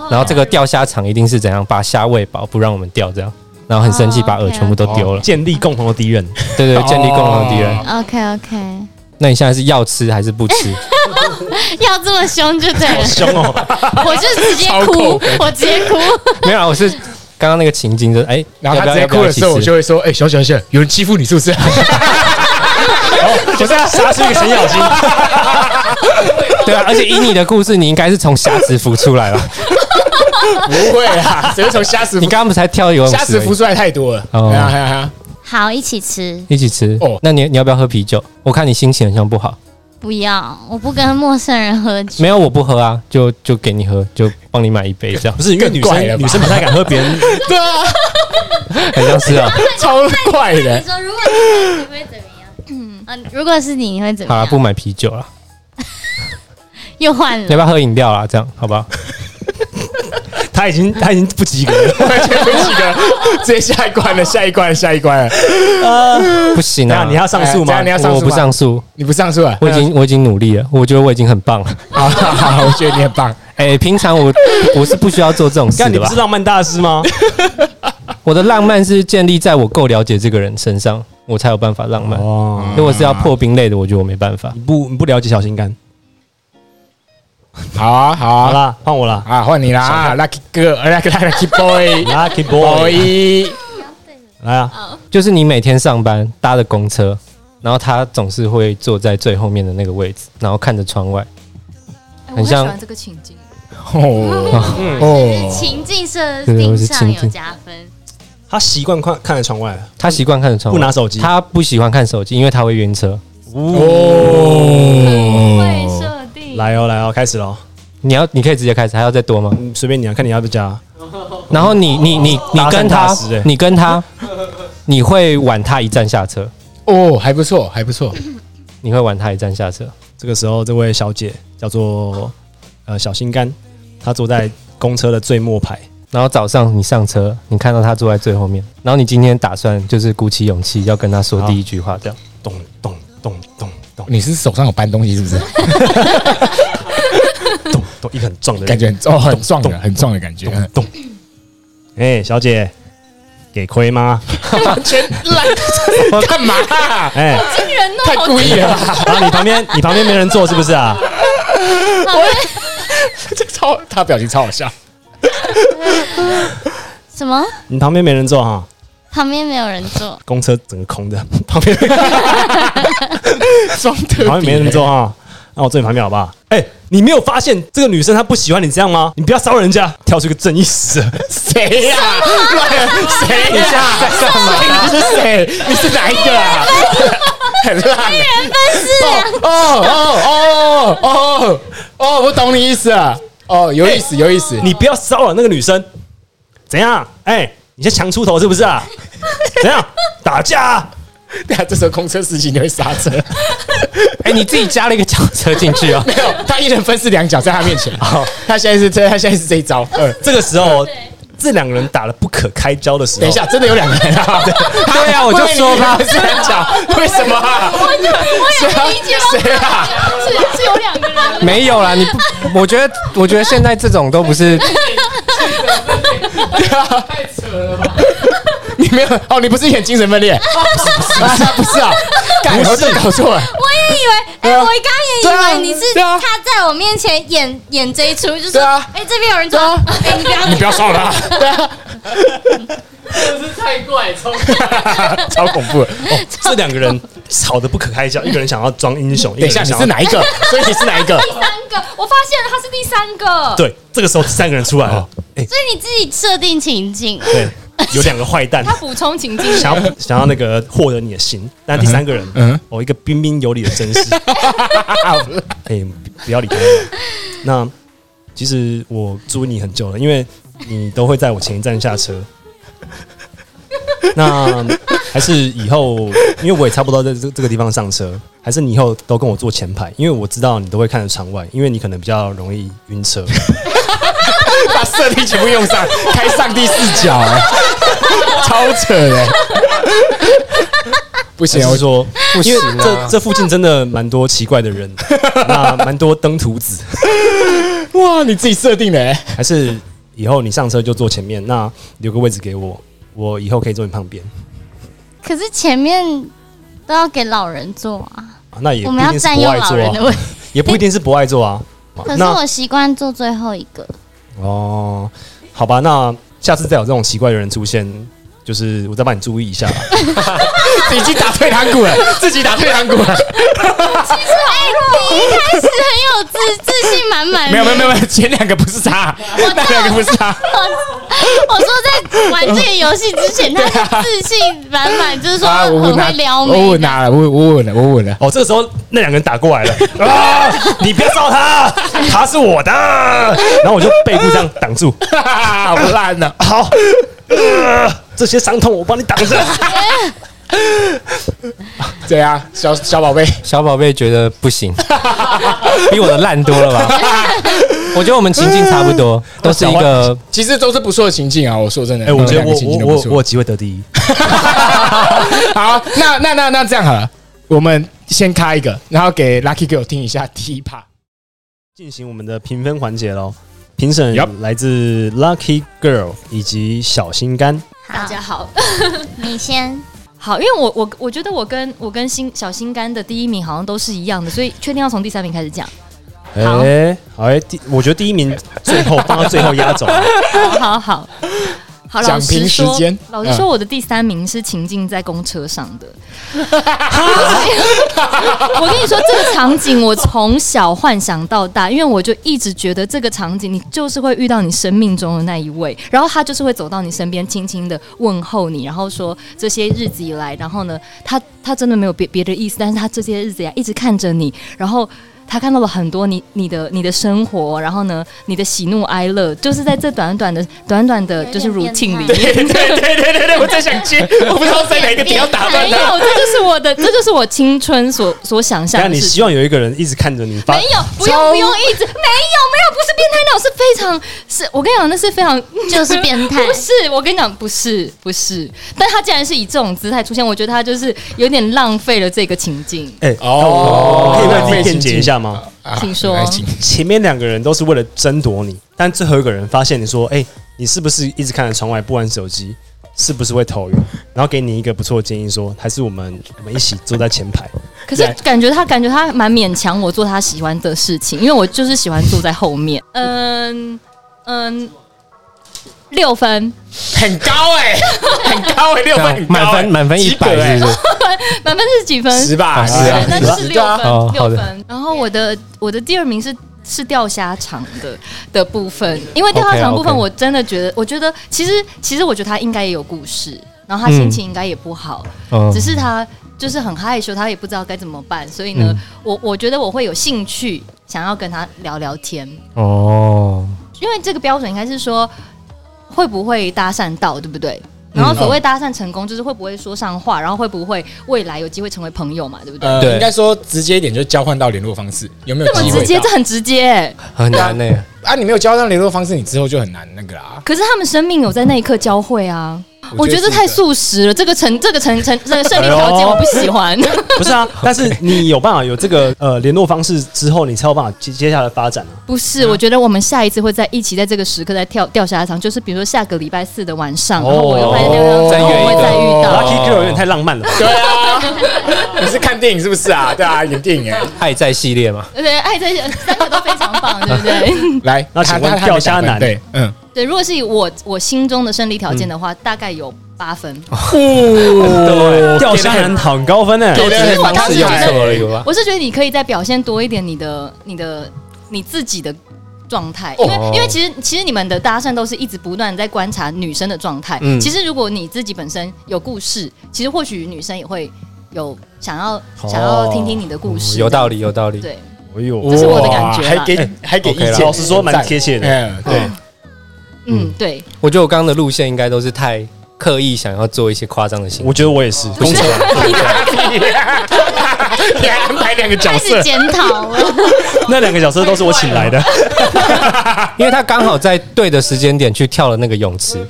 然后这个钓虾场一定是怎样把虾喂饱，不让我们钓这样，然后很生气哦把饵全部都丢了。建立共同的敌人，对对，建立共同的敌人。哦 OK OK，那你现在是要吃还是不吃？要这么凶就对了，凶哦！我就直接哭，我直接哭。没有啊，我是刚刚那个情景就是，哎、然后他直接哭的时候，我就要会说：“哎，小小小，有人欺负你是不是？”就是要杀出一个程咬金，对啊，而且以你的故事，你应该是从虾子浮出来了。不会啊，只会从虾子你刚刚不才跳游泳池？虾子浮出来太多了。哦哎呀哎呀哎呀！好，一起吃。一起吃哦那你你要不要喝啤酒？我看你心情好像不好。不要，我不跟陌生人喝酒。没有，我不喝啊，就就给你喝，就帮你买一杯这样不。是因为女生女生不太敢喝别人，对啊，很像是啊。超怪的你。说如果是你会怎么样？嗯，啊，如果是你，你会怎么样好了，不买啤酒了，又换了。要不要喝饮料啊？这样好不好？他已经他已经不及格了。完全没几个，直接下一关了，下一关了，下一关了。不行啊！那你要上诉吗你？要上诉我不上诉，你不上诉啊？我已经我已经努力了，我觉得我已经很棒了。好好好，我觉得你很棒。哎、平常我我是不需要做这种事的吧你不是？浪漫大师吗？我的浪漫是建立在我够了解这个人身上，我才有办法浪漫。哦，如果是要破冰类的，我觉得我没办法。你不你不了解小心肝。好啊，好啊，好啦，换我了啊，换你啦啊，Lucky 哥，Lucky Lucky Boy，Lucky Boy，Boy，来啊！就是你每天上班搭的公车，然后他总是会坐在最后面的那个位置，然后看着窗外。哎很像这个情境。哦情境设定上有加分。他习惯看看着窗外，他习惯看着窗外，不拿手机。他不喜欢看手机，因为他会晕车。哦。来哦，来哦，开始喽！你要，你可以直接开始，还要再多吗？嗯，随便你啊，看你要不要加。然后你你你你搭讪跟他大师欸，你跟他，你会晚他一站下车，哦，还不错，还不错。你会晚他一站下车。这个时候，这位小姐叫做呃小心肝，她坐在公车的最末排。然后早上你上车，你看到她坐在最后面，然后你今天打算就是鼓起勇气要跟她说第一句话，这样。咚咚咚咚咚你是手上有搬东西是不是？咚咚，一个很壮的感觉很哦，很壮的，很壮的感觉。嗯咚。哎，小姐，给亏吗？完 全烂，干嘛哎，惊人哦，太故意了吧？然后你旁边你旁边没人坐是不是啊？这超，他表情超好笑。什么？你旁边没人坐哈？旁边没有人坐，公车整个空的，旁边装特旁边没人坐啊。那我坐你旁边好不好？哎，你没有发现这个女生她不喜欢你这样吗？你不要骚扰人家，跳出一个正义使者。谁呀？乱谁呀？在干嘛？你是谁？你是哪一个啊？很烂欸。哦哦哦哦哦哦！我懂你意思了。哦，有意思，有意思。你不要骚扰那个女生，怎样？哎，你是强出头是不是啊？怎样？打架啊？对啊，这时候公车司机你会刹车。哎、你自己加了一个脚车进去哦。没有，他一人分饰两角在他面前。他现在是这，他现在是这一招。嗯，这个时候，这两个人打了不可开交的时候，等一下，真的有两个人啊？对啊我就说吧分饰两角，为什么啊？我有理解到谁啊？是是有两个人。没有啦，你不，我觉得，我觉得现在这种都不是，你没有哦？你不是演精神分裂？不是不是不是啊！干，我真的搞错了。我也以为哎、我刚对啊也以为你是对啊他在我面前演演这一出，就说对啊哎、这边有人抓，哎、你不要你不要烧了，对啊，真的是太怪，超 超恐怖的。哦，这两个人吵得不可开交，一个人想要装英雄，等一下，你个人想要是哪一个？所以你是哪一个？第三个，我发现了他是第三个。对，这个时候第三个人出来了，哎，所以你自己设定情境，对，有两个坏蛋他补充情境，想要想要那个获得你的心，但第三个人，哦，一个彬彬有礼的绅士，哎，不要理他。那其实我租你很久了，因为你都会在我前一站下车。那还是以后，因为我也差不多在这这个地方上车，还是你以后都跟我坐前排，因为我知道你都会看着窗外，因为你可能比较容易晕车。把设定全部用上，开上帝视角，哎超扯的。不行，我说，因为不行啊这这附近真的蛮多奇怪的人，那蛮多登徒子，哇，你自己设定的哎。还是以后你上车就坐前面，那留个位置给我，我以后可以坐你旁边可是前面都要给老人坐啊，啊。那也我们要不一定是占用老不爱坐啊，人的位置。也不一定是不爱坐啊。啊可是我习惯坐最后一个，哦，好吧，那下次再有这种奇怪的人出现，就是我再帮你注意一下吧。已经打退堂鼓了，自己打退堂鼓了。其实哎你一开始很有自自信满满。没有没有没有，前两个不是他，那两个不是他。我说在玩这个游戏之前，他是自信满满，就是说很会撩妹，我妹稳。他了，我我稳了，我稳了。哦，这个时候那两个人打过来了 啊！你不要照他，他是我的。然后我就背部这样挡住。好烂呐。好，呃这些伤痛我帮你挡着。怎样，小小宝贝？小宝贝觉得不行，比我的烂多了吧？我觉得我们情境差不多，都是一个其实都是不错的情境啊。我说真的，哎，我觉得我我我我有机会得第一。好，那那那那这样好了，我们先开一个，然后给 Lucky Girl 听一下第一 part。进行我们的评分环节喽。评审来自 Lucky Girl 以及小心肝。大家好，你先，好，因为我我我觉得我跟我跟心小心肝的第一名好像都是一样的，所以确定要从第三名开始讲。好哎，好哎，第我觉得第一名最后放到最后压轴。好 好好。好，讲老实评时说间，老实说，我的第三名是情境在公车上的。我跟你说，这个场景我从小幻想到大，因为我就一直觉得这个场景，你就是会遇到你生命中的那一位，然后他就是会走到你身边，轻轻的问候你，然后说这些日子以来，然后呢，他他真的没有别别的意思，但是他这些日子呀一直看着你，然后。他看到了很多你你的你的生活，然后呢，你的喜怒哀乐，就是在这短短的短短的，就是 routine 里面。对。对对对对对，我在想接，我不知道在哪一个点要打断没有，这就是我的，这就是我青春所所想象但的事情。你希望有一个人一直看着你发。没，有，不用不用一直没有没有，不是变态那种，是非常是我跟你讲，那是非常 就是变态。不是我跟你讲，不是不是，但他竟然是以这种姿态出现，我觉得他就是有点浪费了这个情境。哎，哦我可以为自己辩解一下吗？啊请说前面两个人都是为了争夺你，但最后一个人发现你说，哎，你是不是一直看着窗外不玩手机？是不是会头晕？然后给你一个不错的建议说，还是我们我们一起坐在前排。可是感觉他感觉他蛮勉强我做他喜欢的事情，因为我就是喜欢坐在后面。嗯嗯，六分，很高 哎，很高哎，六分很高哎满分满分一百是不是？满分是几分？十吧？啊是是啊啊，那就是六哦分，六分。然后我的我的第二名是是钓虾场的的部分，因为钓虾场部分我真的觉得，我觉得其实其实我觉得他应该也有故事，然后他心情应该也不好，嗯。只是他就是很害羞，他也不知道该怎么办，所以呢，嗯。我我觉得我会有兴趣想要跟他聊聊天，哦，因为这个标准应该是说会不会搭讪到，对不对？然后所谓搭讪成功，就是会不会说上话，然后会不会未来有机会成为朋友嘛，对不对？应该说直接一点，就交换到联络方式，有没有这么机会到？直接，这很直接、很难呢。啊，你没有交上联络方式，你之后就很难那个啦。可是他们生命有在那一刻交汇啊！我觉得这太是速食了，这个成这个成成这个胜利条件我不喜欢。不是啊，但是你有办法有这个呃联络方式之后，你才有办法接接下来发展啊。不是，我觉得我们下一次会在一起，在这个时刻再跳掉下一场，就是比如说下个礼拜四的晚上，然后我又发现那个再约会再遇哦到。Lucky Girl 有点太浪漫了吧？对啊，你是看电影是不是啊？对啊，演电影 哎。爱在系列嘛，对，爱这些三个都非常棒，对不对？来，那请问钓虾男对，嗯，对，如果是以我我心中的胜利条件的话，大概有八分。哦 钓虾男很高分呢。给的很方式用错而已吧。我是觉得你可以再表现多一点你的、你的、你自己的状态，因为、哦因为其实其实你们的搭讪都是一直不断地在观察女生的状态。嗯其实如果你自己本身有故事，其实或许女生也会有想要、想要听听你的故事。有道理，有道理。对，哎呦，这是我的感觉还给还给意见，老实说蛮贴切的。嗯，对，嗯，对，我觉得我刚刚的路线应该都是。太刻意想要做一些夸张的行为。我觉得我也是，不是你还 安排两个角色。检讨了。那两个角色都是我请来的。因为他刚好在对的时间点去跳了那个泳池，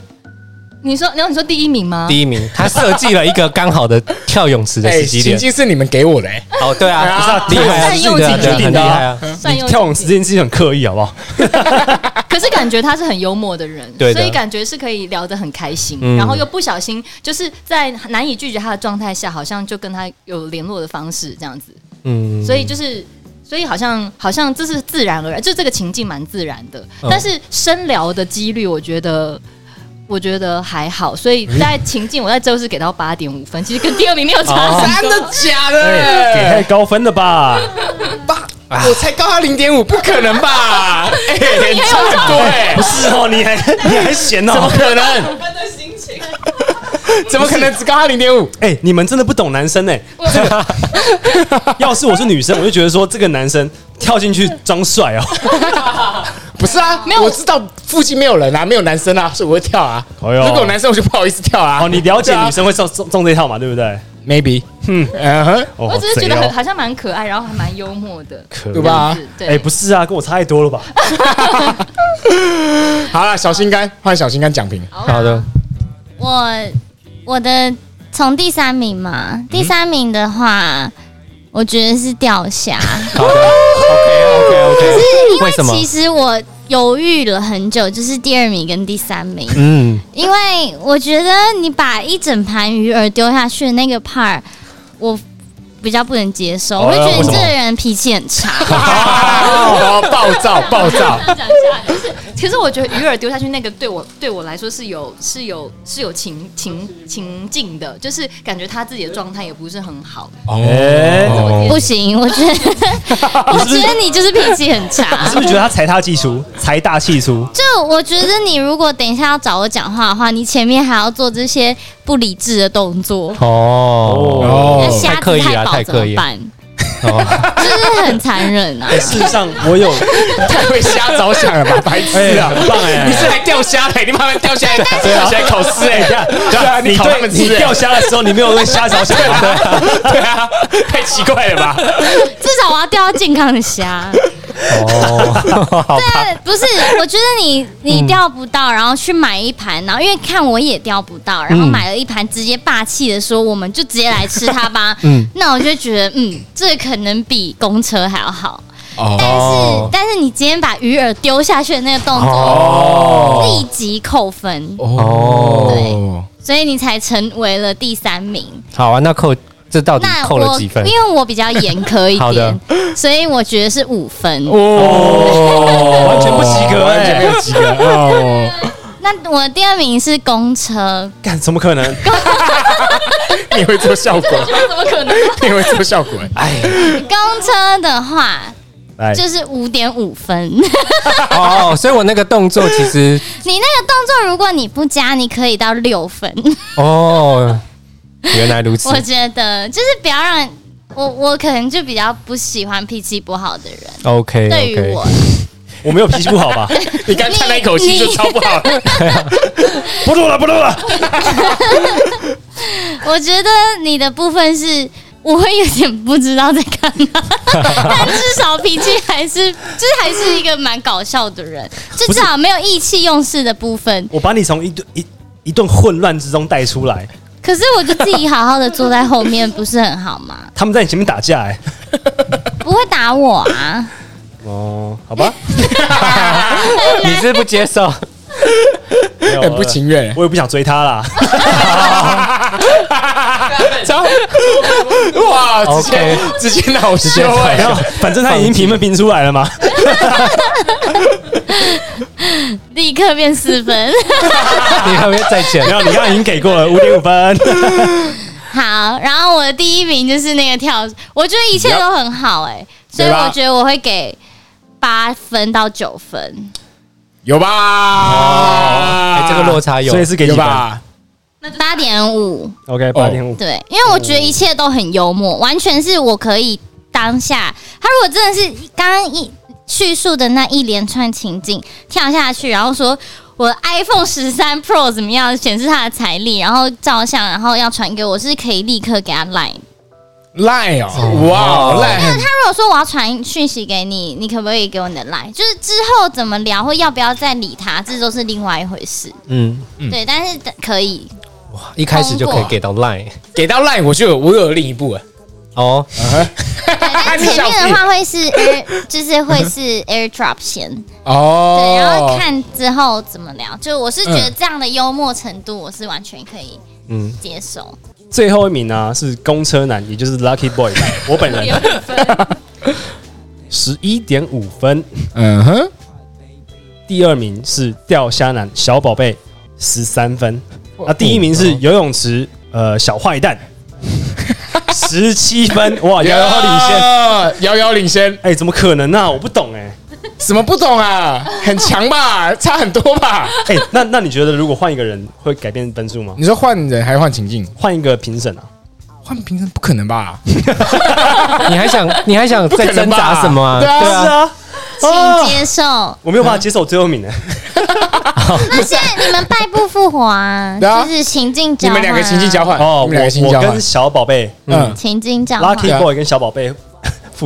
你说，然后你说第一名吗？第一名，他设计了一个刚好的跳泳池的时机点。境是你们给我的哎，哦，对啊，不是啊厉害啊，善用对啊对啊情境很厉害啊。善用你跳泳池这件事情很刻意，好不好？可是感觉他是很幽默的人，对的所以感觉是可以聊得很开心，嗯然后又不小心就是在难以拒绝他的状态下，好像就跟他有联络的方式这样子，嗯所以就是。所以好像好像这是自然而然，就这个情境蛮自然的，嗯但是深聊的几率，我觉得我觉得还好，所以在情境我在周是给到八点五分，其实跟第二名没有差。真的假的，给太？高分了吧？八，我才高他零点五，不可能吧？哎，差很多哎不，是哦，你还你还嫌怎么哦？可能？怎么可能只高他零点五？哎，你们真的不懂男生哎。这 个要是我是女生，我就觉得说这个男生跳进去装帅哦。不是啊，没有我知道附近没有人啊，没有男生啊，所以我会跳啊。哎如果有男生，我就不好意思跳啊。哦，你了解女生会中中中这一套嘛？对不对？？Maybe，嗯嗯哼，哦我只是觉得好像蛮可爱，然后还蛮幽默的，可对吧？对，哎，不是啊，跟我差太多了吧？好了，小心肝换小心肝奖评。好的，我我的从第三名嘛，第三名的话，我觉得是钓虾，好的，OK OK OK。因为什么？其实我犹豫了很久，就是第二名跟第三名，嗯，因为我觉得你把一整盘鱼饵丢下去的那个 part，我比较不能接受，哦我会觉得你这个人脾气很差。哦，暴躁暴躁，讲一下，就是其实我觉得鱼饵丢下去那个对我对我来说是有是有是有情情情境的，就是感觉他自己的状态也不是很好。哎，哦不行，我觉得，我觉得你就是脾气很差你是。不是觉得他财大气粗，财大气粗？就我觉得你如果等一下要找我讲话的话，你前面还要做这些不理智的动作，哦，哦。那虾子太刻意了饱怎太刻意了。么办？哦，就是很残忍啊！哎，事实上我有太会瞎着想了吧，白痴啊！很棒哎你是来钓虾的，你慢慢钓虾来，钓虾来考试哎，对啊，你考他对你们吃哎钓虾的时候，你没有为虾着想吗？对啊，太奇怪了吧？至少我要钓到健康的虾。哦，好吧，但不是，我觉得你你钓不到，然后去买一盘，然后因为看我也钓不到，然后买了一盘，直接霸气的说，我们就直接来吃它吧。嗯那我就觉得，嗯，这可能比公车还要好。哦但是，哦但是你今天把鱼饵丢下去的那个动作，哦立即扣分，哦，所以你才成为了第三名。好啊，那扣这到底扣了我几分因？为我比较严苛一点，所以我觉得是五分。哦 完全不及格完全！有及格哦。那我第二名是公车，干怎么可能？你会做效果？怎么可能？你会做效果？哎，公车的话，就是五点五分。哦，所以我那个动作其实你那个动作，如果你不加，你可以到六分。哦，原来如此我觉得就是不要让我，我可能就比较不喜欢脾气不好的人。，OK 对于我，我没有脾气不好吧？你刚叹那一口气就超不好。不录了，不录了。我觉得你的部分是。我会有点不知道在干嘛，但至少脾气还是，就是还是一个蛮搞笑的人，就至少没有意气用事的部分。我把你从一堆一一顿混乱之中带出来。可是我就自己好好的坐在后面，不是很好吗？他们在你前面打架、哎，不会打我啊？哦，好吧，你是不接受？很不情愿。我也不想追他啦。超哇，直接直接恼羞哎没！有，反正他已经评分评出来了嘛。立刻变四分。你还没再见没？有，你刚刚已经给过了五点五分。好，然后我的第一名就是那个跳，我觉得一切都很好哎、所以我觉得我会给八分到九分。有吧？哎，这个落差有所以是给几分有吧？八点五，？OK，八点五。对，因为我觉得一切都很幽默，完全是我可以当下。他如果真的是刚刚一叙述的那一连串情景跳下去，然后说我 iPhone 十三 Pro 怎么样，显示它的财力，然后照相，然后要传给我，是可以立刻给他 line。Line 哦，哇，Line。很他如果说我要传讯息给你，你可不可以给我你的 line？就是之后怎么聊，或要不要再理他，这都是另外一回事。嗯，嗯。对，但是可以。哇，一开始就可以给到 Line 给到 Line，我就有我有另一步了。哦，对，但 前面的话会是 air，就是会是 AirDrop 先，哦，对，然后看之后怎么聊。就我是觉得这样的幽默程度，我是完全可以嗯，接受。最后一名呢是公车男，也就是 Lucky Boy，我本人 十一点五分。嗯哼，第二名是钓虾男小宝贝十三分，那第一名是游泳池呃小坏蛋 十七分，哇，遥遥领先。遥遥领先。哎、怎么可能呢、啊？我不懂哎、什么不懂啊？很强吧？差很多吧？哎、那那你觉得如果换一个人会改变分数吗？你说换人还是换情境？换一个评审啊？换评审不可能吧？你还想你还想再挣扎什么啊？对啊对啊，啊，请接受。我没有办法接受最后一名呢、那现在你们败不复活啊，就是情境交换、啊。你们两个情境交换哦，你们两个情境交换我我跟。小宝贝，嗯嗯情境交换。，Lucky Boy 跟小宝贝复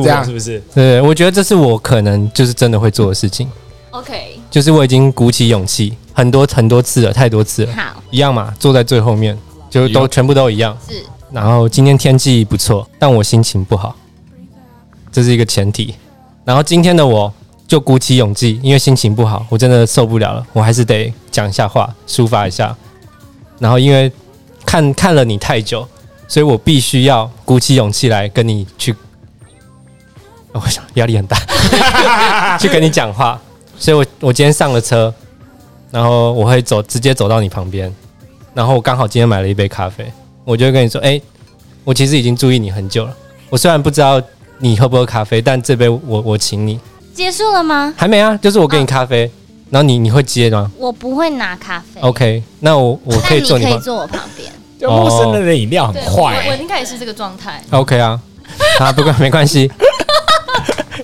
这样是不是？对，我觉得这是我可能就是真的会做的事情，OK，就是我已经鼓起勇气很多很多次了，太多次了，好，一样嘛，坐在最后面，就都全部都一样。是然后今天天气不错，但我心情不好，这是一个前提。然后今天的我就鼓起勇气，因为心情不好，我真的受不了了，我还是得讲一下话，抒发一下。然后因为看看了你太久，所以我必须要鼓起勇气来跟你去，哦我想压力很大，去跟你讲话。所以我我今天上了车，然后我会走直接走到你旁边，然后我刚好今天买了一杯咖啡，我就会跟你说，哎、我其实已经注意你很久了。我虽然不知道你喝不喝咖啡，但这杯我我请你。结束了吗？还没啊，就是我给你咖啡，然后你你会接吗我不会拿咖啡。？OK，那我我可以坐你旁可以坐我旁边。就陌生人的饮料很对，坏我。应该也是这个状态。OK 啊，啊，不过没关系，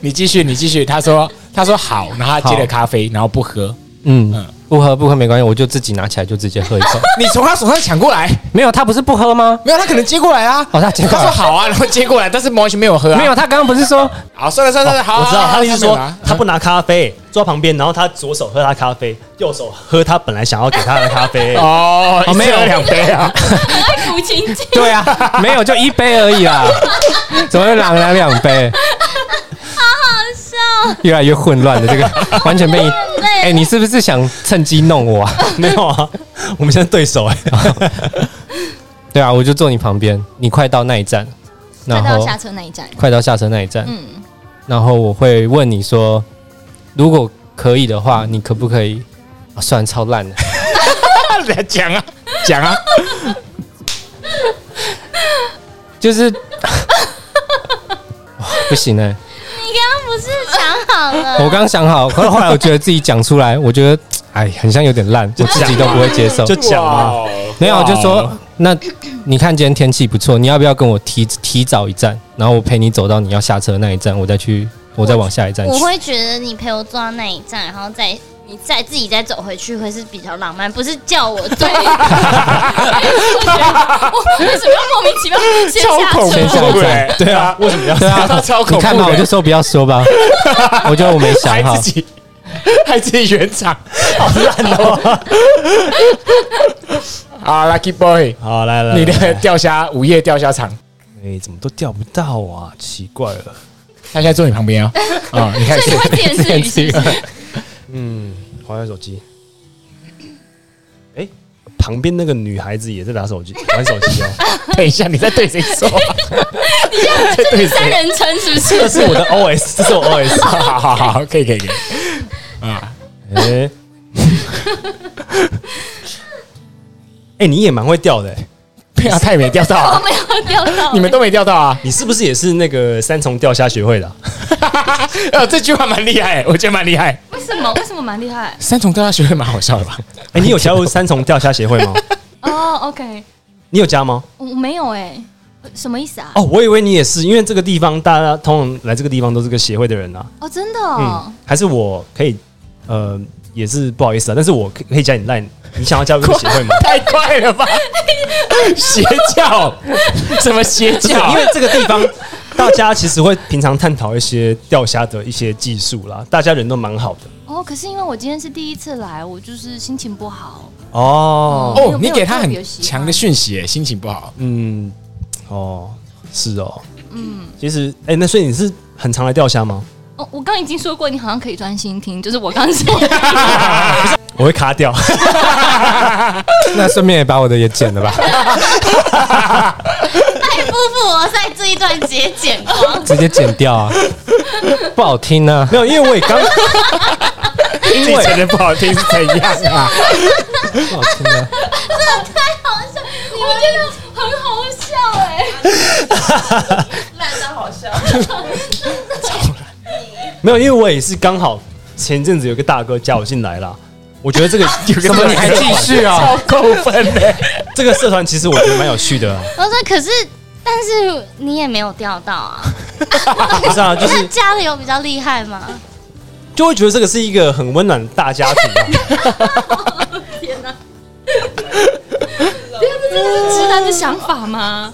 你继续，你继续。他说，他说好，然后他接了咖啡，然后不喝。嗯嗯，不喝不喝没关系，我就自己拿起来就直接喝一口。你从他手上抢过来，没有，他不是不喝吗？没有，他可能接过来啊。哦，他接过来。他说好啊，然后接过来，但是完全没有喝啊。没有，他刚刚不是说好，算了算了算了，好，我知道他的意思是说他不拿咖啡坐旁边，然后他左手喝他咖啡，右手喝他本来想要给他的咖啡。哦，哦没有两杯啊。爱抚情境，对啊，没有，就一杯而已啦，怎么会两两两杯？好笑 越来越混乱的这个，完全被你。哎、累。你是不是想趁机弄我啊？没有啊，我们现在对手哎、对啊，我就坐你旁边，你快到那一站，然后快到下车那一站。快到下车那一站，嗯，然后我会问你说，如果可以的话，你可不可以？啊，算，超烂的，来讲啊，讲啊。就是哇不行哎、你刚刚不是想好了？我刚想好，可是后来我觉得自己讲出来，我觉得哎，很像有点烂，我自己都不会接受。就讲嘛，没有，就说那你看今天天气不错，你要不要跟我提提早一站，然后我陪你走到你要下车那一站，我再去，我再往下一站去。我会觉得你陪我坐到那一站，然后再你再自己再走回去，会是比较浪漫，不是叫我对。我为什么要莫名其妙先下超恐先下车？车欸对啊，为什么要对啊，超恐怖的你看吧，我就说不要说吧，我觉得我没想好还自，己还自己圆场，啊，Lucky Boy，好，来来，你的来钓虾午夜钓虾场，哎，怎么都钓不到啊？奇怪了。他现在坐你旁边啊，啊，你看所以你会电视语是不是？嗯，划下手机。哎，旁边那个女孩子也在打手机，玩手机哦。等一下，你在对谁说啊？在对三谁？人称是不是这是？我的 OS，这是我 OS。好好好，可以可以可以啊，哎，哎，你也蛮会钓的哎。对啊，他也没钓到没有钓到，你们都没钓到啊。你是不是也是那个三重钓虾学会的啊？呃，这句话蛮厉害，我觉得蛮厉害。为什么？为什么蛮厉害？三重钓虾学会蛮好笑的吧？哎，你有加入三重钓虾协会吗？哦，OK，你有加吗？我没有哎，什么意思啊？哦，我以为你也是，因为这个地方大家通常来这个地方都是个协会的人啊。哦，真的嗯哦，，还是我可以，呃，也是不好意思啊，但是我可可以加你 line，你想要加入这个协会吗？太快了吧！邪教？什么邪，教？因为这个地方大家其实会平常探讨一些钓虾的一些技术啦，大家人都蛮好的。哦，可是因为我今天是第一次来，我就是心情不好。哦，哦，你给他很强的讯息耶，心情不好。嗯，哦，是哦，嗯，其实，哎、那所以你是很常来钓虾吗？哦，我刚刚已经说过，你好像可以专心听，就是我刚刚说，我会卡掉，那顺便也把我的也剪了吧，太 夫妇我在这一段节剪光，直接剪掉啊，不好听啊。没有，因为我也刚，自己承认不好听是怎样啊？不好听啊。我觉得很好笑哎、没有，因为我也是刚好前阵子有个大哥加我进来啦。我觉得这个 什么你还继续啊？超扣 分的。这个社团其实我觉得蛮有趣的啊，我说可是，但是你也没有钓到啊，不是啊，就那是家里有比较厉害吗？就会觉得这个是一个很温暖的大家庭啊。这是直男的想法吗？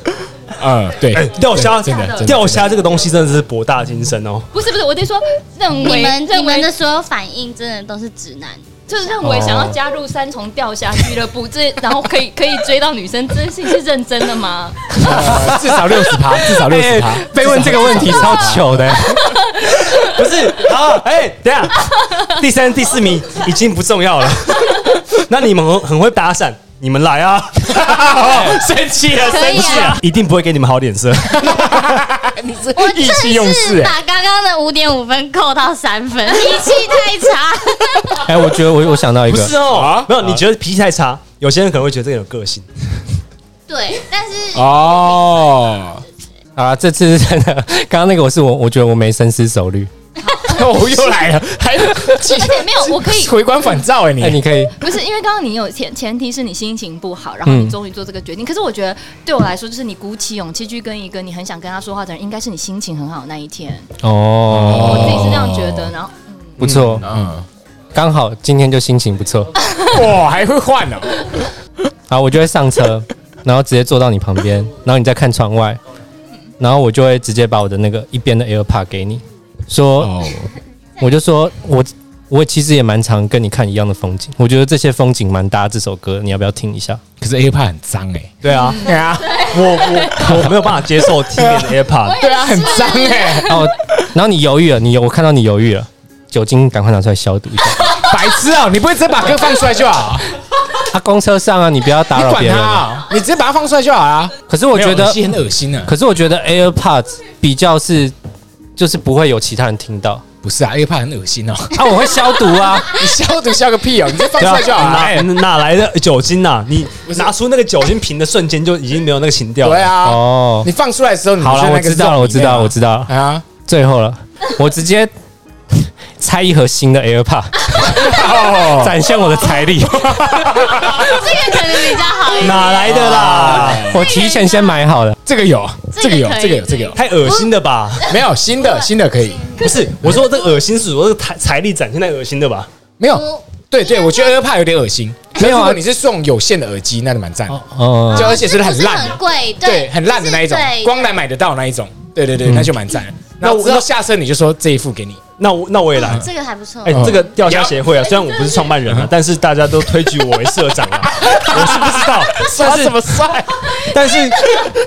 嗯，对哎，钓虾真的钓虾这个东西真的是博大精深哦。不是不是，我得说认为你们你们的所有反应真的都是直男，就是认为想要加入三重钓虾俱乐部，这然后可以可以追到女生，这件事情是认真的吗？呃 至少六十趴，至少六十趴。被问这个问题超糗的，不是，好，哎、等下，第三、第四名已经不重要了。那你们很很会搭讪，你们来 啊，生气了，可以生气了！啊。一定不会给你们好脸色。你是我意气用真事把刚刚的五点五分扣到三分，脾气太差。哎，我觉得我我想到一不个，是哦，啊没有，你觉得脾气太差，有些人可能会觉得这个有个性。对，但是哦，好啦，这次是真的，刚刚那个我是我，我觉得我没深思熟虑。我 又来了，还而且没有，我可以回光返照哎，哎，你你可以，不是因为刚刚你有前前提是你心情不好，然后你终于做这个决定。可是我觉得对我来说，就是你鼓起勇气去跟一个你很想跟他说话的人，应该是你心情很好的那一天。哦，我自己是这样觉得，然后不错，嗯，刚好今天就心情不错。哇，还会换哦。好，我就会上车，然后直接坐到你旁边，然后你再看窗外，然后我就会直接把我的那个一边的 AirPod 给你，说，哦，我就说我我其实也蛮常跟你看一样的风景，我觉得这些风景蛮搭这首歌，你要不要听一下？可是 AirPod 很脏哎。对啊，对啊，我我我没有办法接受听的 AirPod。对啊，很脏哎。然后然后你犹豫了，你我看到你犹豫了，酒精赶快拿出来消毒一下。白痴哦，你不会直接把歌放出来就好？他公车上啊，你不要打扰别人啊。你直接把它放出来就好了。可是我觉得很恶心啊。可是我觉得 AirPods 比较是就是不会有其他人听到不是啊，AirPod 很恶心哦。啊，我会消毒啊。你消毒消个屁哦，你就放出来就好了。哪哎哪来的酒精呐、你拿出那个酒精瓶的瞬间，就已经没有那个情调了。对啊，哦，你放出来的时候，你好了，我知道了，我知道了，我知道了。道啊。最后了，我直接拆一盒新的 AirPod，哦，展现我的财力。这个可能比较好一点。哪来的啦？我提前先买好了，这个有，这个有，这个有，这个有，太恶心的吧？没有新的，新的可以，不是，我说这恶心是我这个财财力展现在恶心的吧？没有。对对，我觉得 AirPod 有点恶心。没有啊你是送有线的耳机，那就蛮赞，哦就，而且是很烂的，很贵，对，很烂的那一种光南买得到那一种。对对对，嗯那就蛮赞的。然后之后下车你就说这一副给你，那我那我也来。这个还不错哎、。这个钓虾协会啊，虽然我不是创办人啊，但是大家都推举我为社长啊，我是不知道，帅是么帅？但是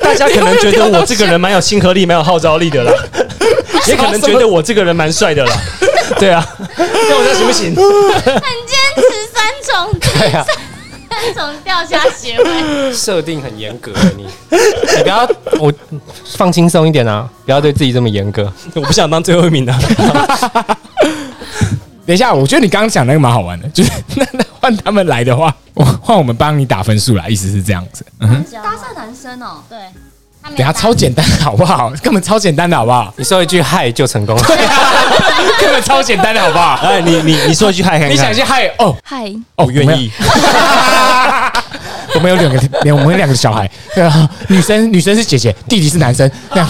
大家可能觉得我这个人蛮有亲和力，蛮有号召力的啦，也可能觉得我这个人蛮帅的啦，对啊，那我这样行不行？很坚持三种，对啊，三种钓虾协会。设定很严格的你，你不要我放轻松一点啊，不要对自己这么严格。我不想当最后一名的、啊，等一下，我觉得你刚刚讲那个蛮好玩的，就是 那那换他们来的话，我换我们帮你打分数啦，意思是这样子。嗯哼，搭讪男生哦，对，等一下超简单的好不好？根本超简单的好不好？你说一句嗨就成功了，根本超简单的好不好？哎，你你你说一句嗨你想一句，嗨哦。嗨，哦，我愿意，我们有。两个，我们有两个小孩，对啊，女生女生是姐姐，弟弟是男生，这样。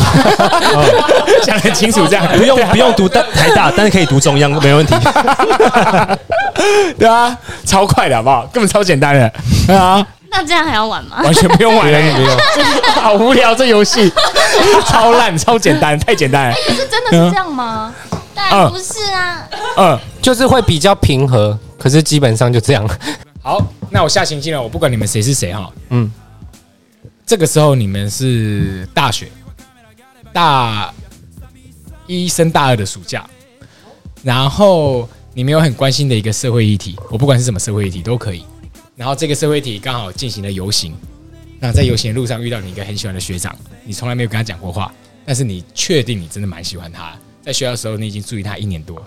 想得很清楚，这样。不用不用读大台大，但是可以读中央，没问题。对啊，超快的好不好？根本超简单的，对啊，那这样还要玩吗？完全不用玩了，不用，好无聊这游戏，超烂，超简单，太简单了，是真的是这样吗？当然不是啊，嗯。就是会比较平和，可是基本上就这样。好，那我下星期了，我不管你们谁是谁哈。嗯，这个时候你们是大学大一升大二的暑假，然后你们有很关心的一个社会议题，我不管是什么社会议题都可以。然后这个社会体刚好进行了游行，那在游行的路上遇到你一个很喜欢的学长，你从来没有跟他讲过话，但是你确定你真的蛮喜欢他，在学校的时候你已经注意他一年多了，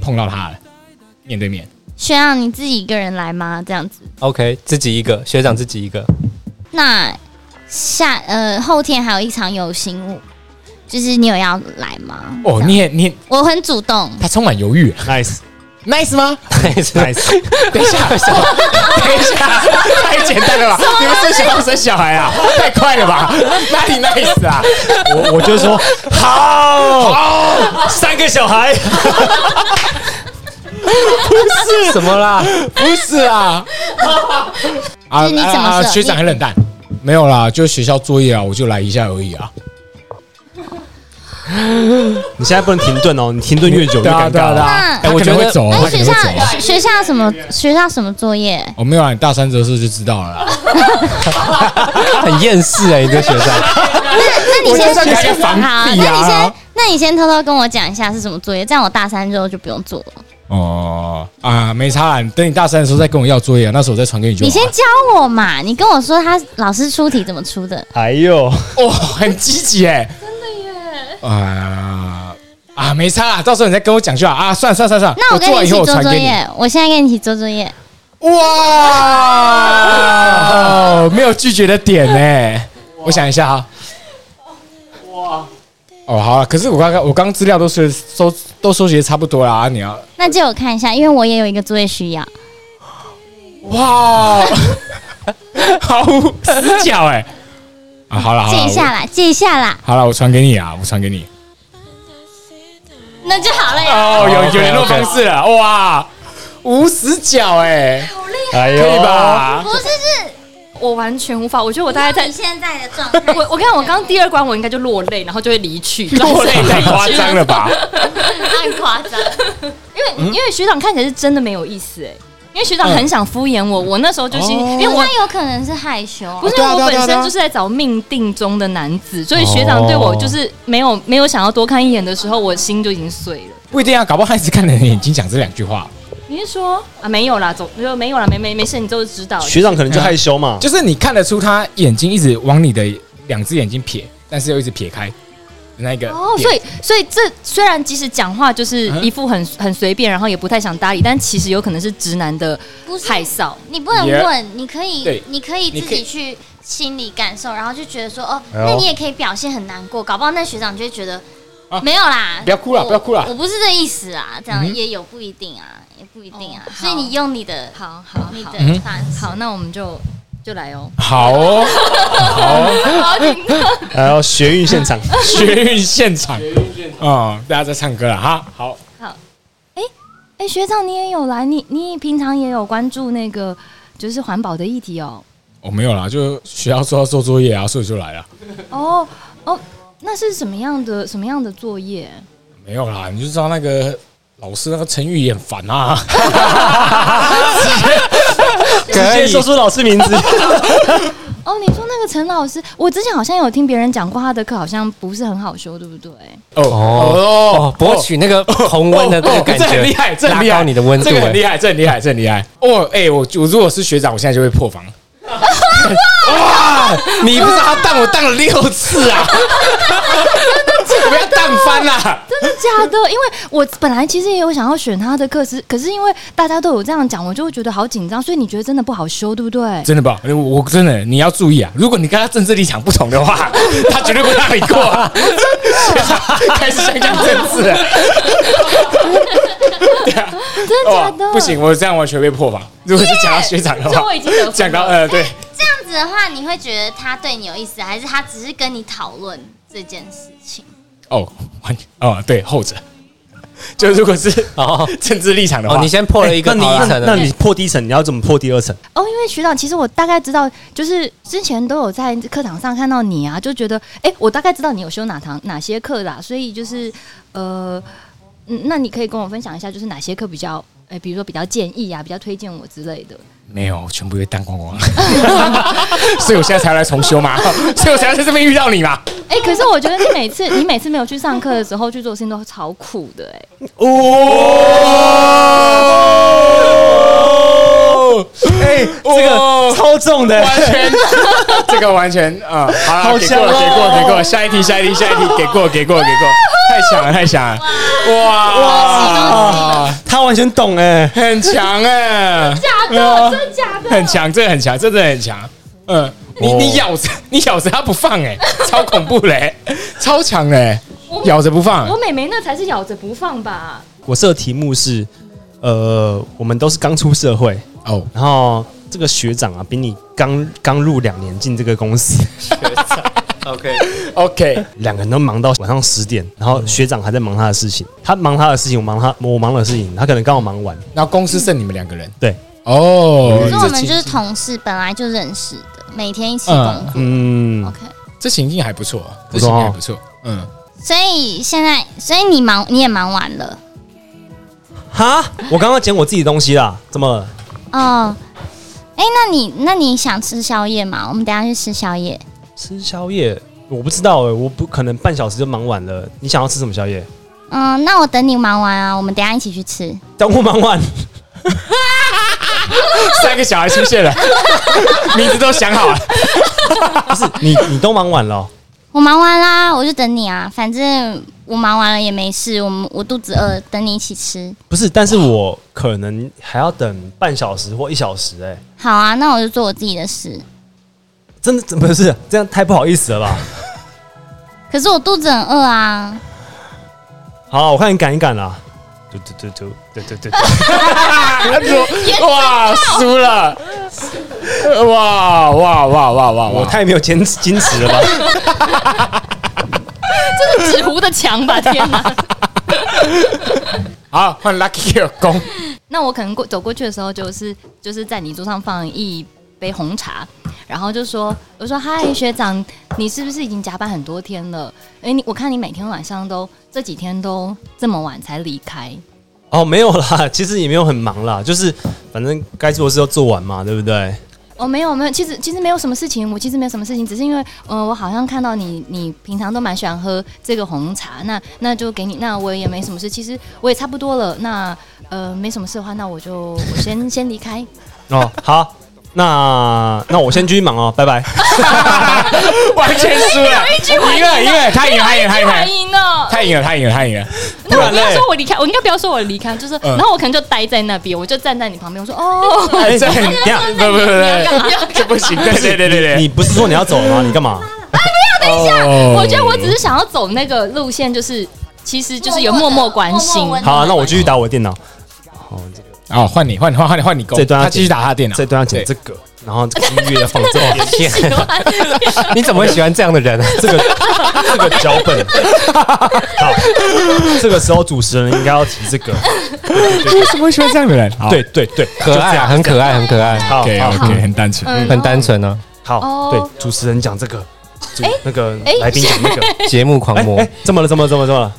碰到他了，面对面。学长你自己一个人来吗？这样子，OK，自己一个学长，自己一个。那下呃后天还有一场游行舞，就是你有要来吗？哦，你也你也我很主动，他充满犹豫 nice，nice 吗？？nice nice，等一下，等一下，太简单了吧？你们生小孩不生小孩啊？太快了吧？哪里 nice 啊？我我就说好，好，三个小孩，不是什么啦？不是啊，啊就是你怎么设学长很冷淡，没有啦，就学校作业啊，我就来一下而已啊。你现在不能停顿哦，你停顿越久越尴尬哎，我觉得会走，他可哎学校。学校什么学校什么作业？我没有啊，你大三折事就知道了啦。很厌世哎、你这学生。那那你我先就在开房好，地那你先啊。那你先偷偷跟我讲一下是什么作业，这样我大三之后就不用做了。哦啊，没差啦，你等你大三的时候再跟我要作业啊，那时候我再传给你就好。你先教我嘛，你跟我说他老师出题怎么出的。哎呦，哇，很积极哎，啊啊，没差啦，到时候你再跟我讲就好啊。算了算了算了算，那我跟做完以后你一起做我传给你。作业，我现在跟你一起做作业。哇，哦没有拒绝的点呢。我想一下哈。哇。哦，好了，可是我刚刚我刚刚资料都是收都收集的差不多啦，啊你要那借我看一下，因为我也有一个作业需要。哇，好死角哎。啊，好了好了，借一下啦，借一下啦，好了，我传给你啊，我传给你。那就好了呀。哦，有有联络方式了，哇，无死角哎，好厉害，可以？吧？不是，是我完全无法，我觉得我大概在你。现在的状态。我我看我刚刚第二关我应该就落泪，然后就会离去，落泪太夸张了吧？太夸张，因为因为学长看起来是真的没有意思哎，因为学长很想敷衍我，我那时候就心，哦因为我他有可能是害羞啊。不是我本身就是在找命定中的男子，所以学长对我就是没有没有想要多看一眼的时候，我心就已经碎了。不一定啊，搞不好他一直看着你眼睛讲这两句话，你是说啊没有啦，走就没有啦，没没没事，你都知道。学长可能就害羞嘛，就是你看得出他眼睛一直往你的两只眼睛撇，但是又一直撇开的那个哦，所以所以这虽然即使讲话就是一副很很随便，然后也不太想搭理，但其实有可能是直男的害臊。你不能 Yeah 问，你可以，你可以自己去心理感受，然后就觉得说，哦，那你也可以表现很难过，搞不好那学长就会觉得啊。没有啦，不要哭了不要哭了我不是这意思啊，这样也有不一定啊，也不一定啊哦，所以你用你的好好你的方式，好，那我们就就来哦。好哦，好哦，好紧张。然后 学运现场，学运现场，嗯，大家在唱歌了哈，好，哎，学长你也有来，你你平常也有关注那个就是环保的议题哦。我没有啦，就学校说要做作业啊，所以就来了，哦哦，那是什么样的什么样的作业？没有啦，你就知道那个老师那个陈玉也很烦啊。直接说出老师名字，哦，你说那个陈老师，我之前好像有听别人讲过，他的课好像不是很好修，对不对？哦哦，博取那个红温的那个感哦这觉，很厉害，这很厉害，你的温度，哎这个很厉害，这很厉害，这很厉害。哦，哎，我我如果是学长，我现在就会破防。哇！你不知道他当我当了六次啊！不要当翻啦！真的假的？因为我本来其实也有想要选他的课，是可是因为大家都有这样讲，我就会觉得好紧张，所以你觉得真的不好修，对不对？真的吧？我我真的你要注意啊！如果你跟他政治立场不同的话，他绝对不让你过、啊。开始想讲政治了，对啊，真的假的？不行，我这样完全被破防。如果是讲到学长的话就我，已经得讲到。呃，对，这样子的话，你会觉得他对你有意思，还是他只是跟你讨论这件事情？哦，完哦，对，后者。就如果是哦政治立场的话，哦，你先破了一个那你第一层，那你破第一层，你要怎么破第二层？哦，因为学长，其实我大概知道，就是之前都有在课堂上看到你啊，就觉得，哎、我大概知道你有修哪堂哪些课啦，所以就是，呃，嗯，那你可以跟我分享一下，就是哪些课比较，哎、比如说比较建议啊，比较推荐我之类的。没有，全部被淡光光了，所以我现在才来重修嘛，所以我才在这边遇到你嘛。哎、可是我觉得你每次你每次没有去上课的时候去做事情都超苦的、哎，哦，哎，这个超重的，完全，这个完全啊，好了，给过给过了，给过了，下一题，下一题，下一题，给过，给过，给过，太强了，太强了，哇哇，他完全懂哎。很强哎，假的，真的假的？很强，这个很强，这真的很强。嗯，你哦你咬着，你咬着他不放哎，超恐怖嘞，超强嘞，咬着不放我。美眉那才是咬着不放吧？我设的题目是，呃，我们都是刚出社会，哦，然后这个学长啊，比你刚刚入两年进这个公司，学长 OK，OK，两个人都忙到晚上十点，然后学长还在忙他的事情，他忙他的事情，我忙他我忙我的事情，他可能刚好忙完，然后公司剩你们两个人。对，哦，可是我们就是同事，本来就认识的，每天一起工作。嗯，OK，这情境还不错，这不错哦情境还不错。嗯，所以现在，所以你忙，你也忙完了。哈，我刚刚捡我自己的东西啦，怎么了？哦。哎、那你那你想吃宵夜吗？我们等下去吃宵夜。吃宵夜？我不知道哎、我不可能半小时就忙完了。你想要吃什么宵夜？嗯，那我等你忙完啊，我们等一下一起去吃。等我忙完，三个小孩出现了，名字都想好了。不是你你都忙完了哦、我忙完啦，我就等你啊，反正我忙完了也没事，我们我肚子饿，等你一起吃。不是？但是我可能还要等半小时或一小时哎、好啊，那我就做我自己的事。真的怎么是这样？太不好意思了吧？可是我肚子很饿啊。好，我看你赶一赶啦。对对对对对对对对，他说：“ 哇，输了！哇哇哇哇哇！我太没有坚持矜持了吧？这是纸糊的墙吧？天哪！好换 Lucky 有攻。那我可能过走过去的时候，就是就是在你桌上放一杯红茶，然后就说我说嗨学长，你是不是已经加班很多天了？哎、你我看你每天晚上都这几天都这么晚才离开，哦，没有啦，其实也没有很忙啦，就是反正该做的事都做完嘛，对不对？哦，没有没有，其实其实没有什么事情，我其实没有什么事情，只是因为呃，我好像看到你你平常都蛮喜欢喝这个红茶，那那就给你，那我也没什么事，其实我也差不多了，那呃没什么事的话，那我就我先先离开。哦，好，那那我先继续忙哦，拜拜。完全输了，赢了，赢了，他赢了，他赢了，他赢了，赢了。他赢了，他赢了，他赢了。那我不要说我离开，我应该不要说我离开，就是，嗯然后我可能就待在那边，我就站在你旁边，我说哦，哎，这很等一下不不不不，这不行，对对对对对，你不是说你要走了吗？你干嘛？哦我觉得我只是想要走那个路线，就是其实就是有默默关心好、啊，那我继续打我的电脑。好，这个哦，换你，换你，换换你，换你攻。这段要他继续打他的电脑，这段要剪这个，然后这个音乐要放这边，天 喜欢你怎么会喜欢这样的人啊？这个这个脚本。好，这个时候主持人应该要提这个。为什么会喜欢这样的人？好对对对，可爱啊，很可爱，很可爱，好，OK 很单纯。嗯很单纯呢，好，哦对，主持人讲这个，主那个哎来宾讲那个。节目狂魔哎哎，怎么了？怎么了？怎么了？怎么了？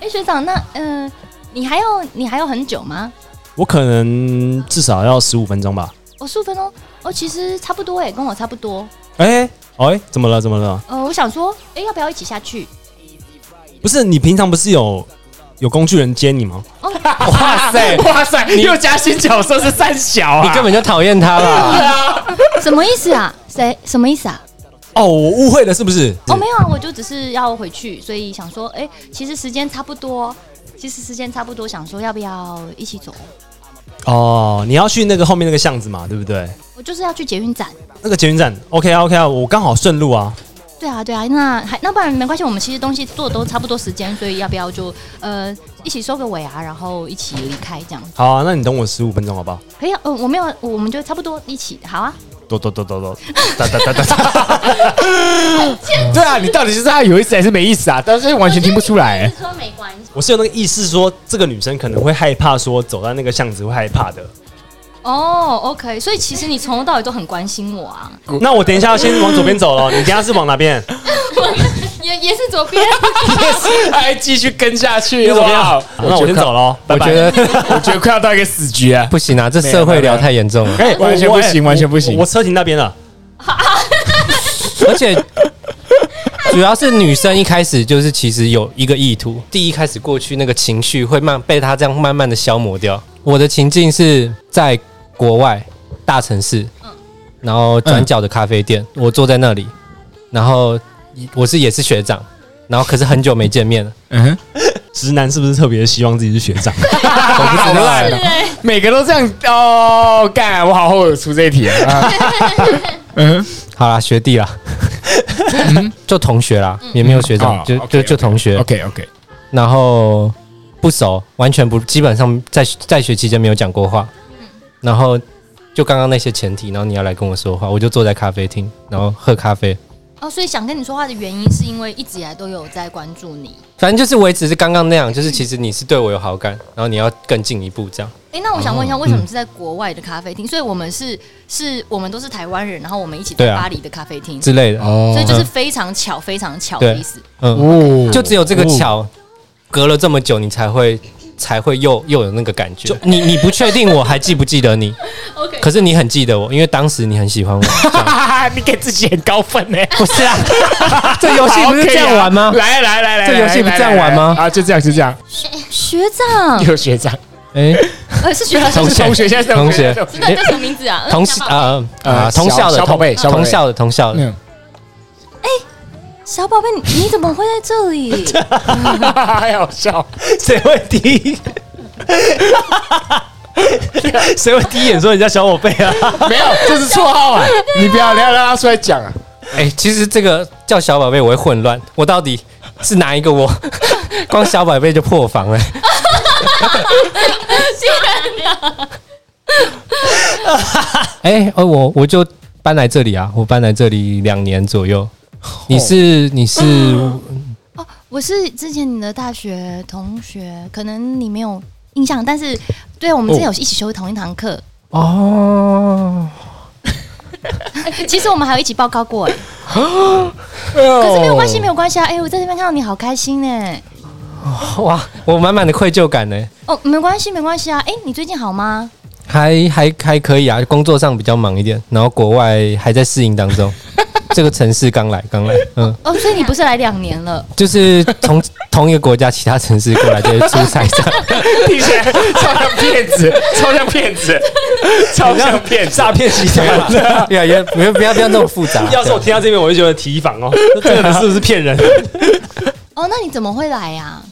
哎，学长，那嗯、呃你还要你还要很久吗？我可能至少要十五分钟吧。哦，十五分钟，哦，其实差不多哎，跟我差不多。哎、哦哎、怎么了？怎么了？呃，我想说，哎，要不要一起下去？不是你平常不是有有工具人接你吗？哦哇塞，哇塞，又加新角色是三小啊！你根本就讨厌他吧？什么意思啊？谁？什么意思啊？哦，我误会了，是不是？哦，没有啊，我就只是要回去，所以想说，哎，其实时间差不多，其实时间差不多，想说要不要一起走？哦，你要去那个后面那个巷子嘛，对不对？我就是要去捷运站。那个捷运站，OK 啊 OK 啊，我刚好顺路啊。对啊，对啊，那还那不然没关系，我们其实东西做的都差不多时间，所以要不要就呃一起收个尾啊，然后一起离开这样？好啊，那你等我十五分钟好不好？可以啊，呃，我没有，我们就差不多一起，好啊。哆哆哆哆哆，哒哒哒哒哒。对啊，你到底是他有意思还是没意思啊？但是完全听不出来。说没关系。我是有那个意思说，这个女生可能会害怕，说走到那个巷子会害怕的。哦，OK，所以其实你从头到尾都很关心我啊，那我等一下要先往左边走了，你等一下是往哪边？也也是左边。还继续跟下去，你怎么样哇？那我先走了哦，拜拜。我觉得 我觉得快要到一个死局啊！不行啊，这社会聊太严重了。哎，完全不行，完全不行我。车停那边了。而且主要是女生一开始就是其实有一个意图，第一开始过去那个情绪会慢被她这样慢慢的消磨掉。我的情境是在国外大城市，然后转角的咖啡店，我坐在那里，然后我是也是学长，然后可是很久没见面了，嗯，直男是不是特别希望自己是学长？我不知道好烂哦每个都这样哦。干，我好后悔出这一题啊！嗯，好啦，学弟啦，就同学啦，也没有学长，哦就 OK，就就同学。OK OK，然后不熟，完全不，基本上在在学期间没有讲过话。然后就刚刚那些前提，然后你要来跟我说话，我就坐在咖啡厅，然后喝咖啡。哦，所以想跟你说话的原因是因为一直以来都有在关注你。反正就是维持是刚刚那样，就是其实你是对我有好感，然后你要更进一步这样。哎，那我想问一下，为什么是在国外的咖啡厅？所以我们是是我们都是台湾人，然后我们一起在巴黎的咖啡厅，之类的。哦所以就是非常巧，非常巧的意思。嗯，哦就只有这个巧，隔了这么久，你才会才会又又有那个感觉。就你你不确定我还记不记得你，OK，可是你很记得我，因为当时你很喜欢我。这样。你给自己很高分呢。不是啊，这游戏不是这样玩吗？来来来来，这游戏不是这样玩吗？来来啊，就这样，就这样。学长，有学长，哎，呃，是学长，同学。同学，现在是同学同那叫什么名字啊？同啊啊？呃同校的小小宝贝小宝贝。同校的同校的，嗯，小宝贝，你你怎么会在这里？还好笑。谁会第一？谁会第一眼说人家小宝贝啊？没有，这是绰号啊！你不要，你要让他出来讲啊！哎，其实这个叫小宝贝我会混乱，我到底是哪一个我？光小宝贝就破防了。哎，呃，我我就搬来这里啊，我搬来这里两年左右。你是你是哦，我是之前你的大学同学，可能你没有印象，但是对我们之前有一起修同一堂课。哦，其实我们还有一起报告过，哎，可可是没有关系，没有关系啊。哎，我在这边看到你好开心呢。哇，我满满的愧疚感呢。哦，没关系，没关系啊。哎，你最近好吗？还还还可以啊，工作上比较忙一点，然后国外还在适应当中。这个城市刚来，刚来，嗯，哦，所以你不是来两年了？就是从 同一个国家其他城市过来就是出差这样。听起来超像骗子，超像骗子，超像骗子。诈骗集团。对啊，也不要不要不要那么复杂。要是我听到这边，我就觉得提防哦，这个人是不是骗人？哦，那你怎么会来呀？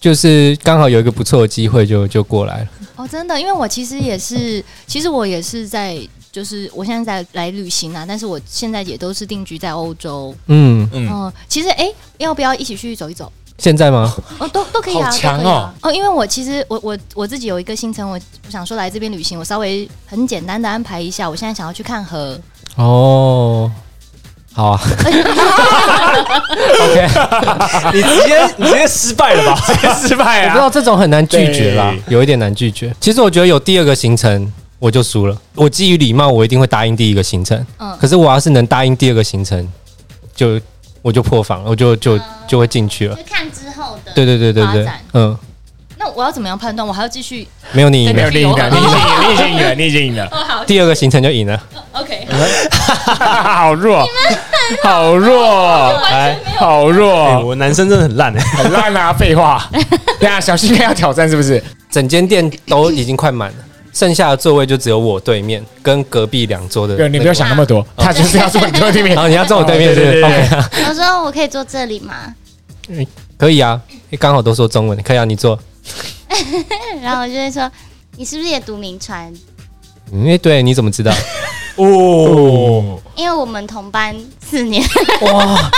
就是刚好有一个不错的机会就，就过来了。哦，真的，因为我其实也是，其实我也是在，就是我现在在来旅行啊，但是我现在也都是定居在欧洲。嗯，嗯，嗯，其实哎、要不要一起去走一走？现在吗？哦，都都可以啊，好强都可以啊哦，因为我其实我我我自己有一个行程，我我想说来这边旅行，我稍微很简单的安排一下。我现在想要去看河，哦，好啊。OK，你直接你直接失败了吧？直接失败啊！我不知道这种很难拒绝啦，有一点难拒绝。其实我觉得有第二个行程我就输了。我基于礼貌，我一定会答应第一个行程。嗯可是我要是能答应第二个行程，就我就破防了，我就就就会进去了。就。看之后的，对对对对对发展，嗯，那我要怎么样判断？我还要继续没有你赢了，没有你赢了，你已经赢了，你已经赢了，你已经赢了，哦，好第二个行程就赢了。OK，好弱，好弱，哎，好哎弱，我男生真的很烂哎，很烂啊！废话，对啊，小心要挑战是不是？整间店都已经快满了，剩下的座位就只有我对面跟隔壁两桌的、对，你不要想那么多，他就是要坐你对面然。后你要坐我对面对对对我说 我可以坐这里吗？可以啊，刚好都说中文，可以啊，你坐。然后我就会说，你是不是也读名传？嗯，诶对，你怎么知道？哦，因为我们同班四年，哇，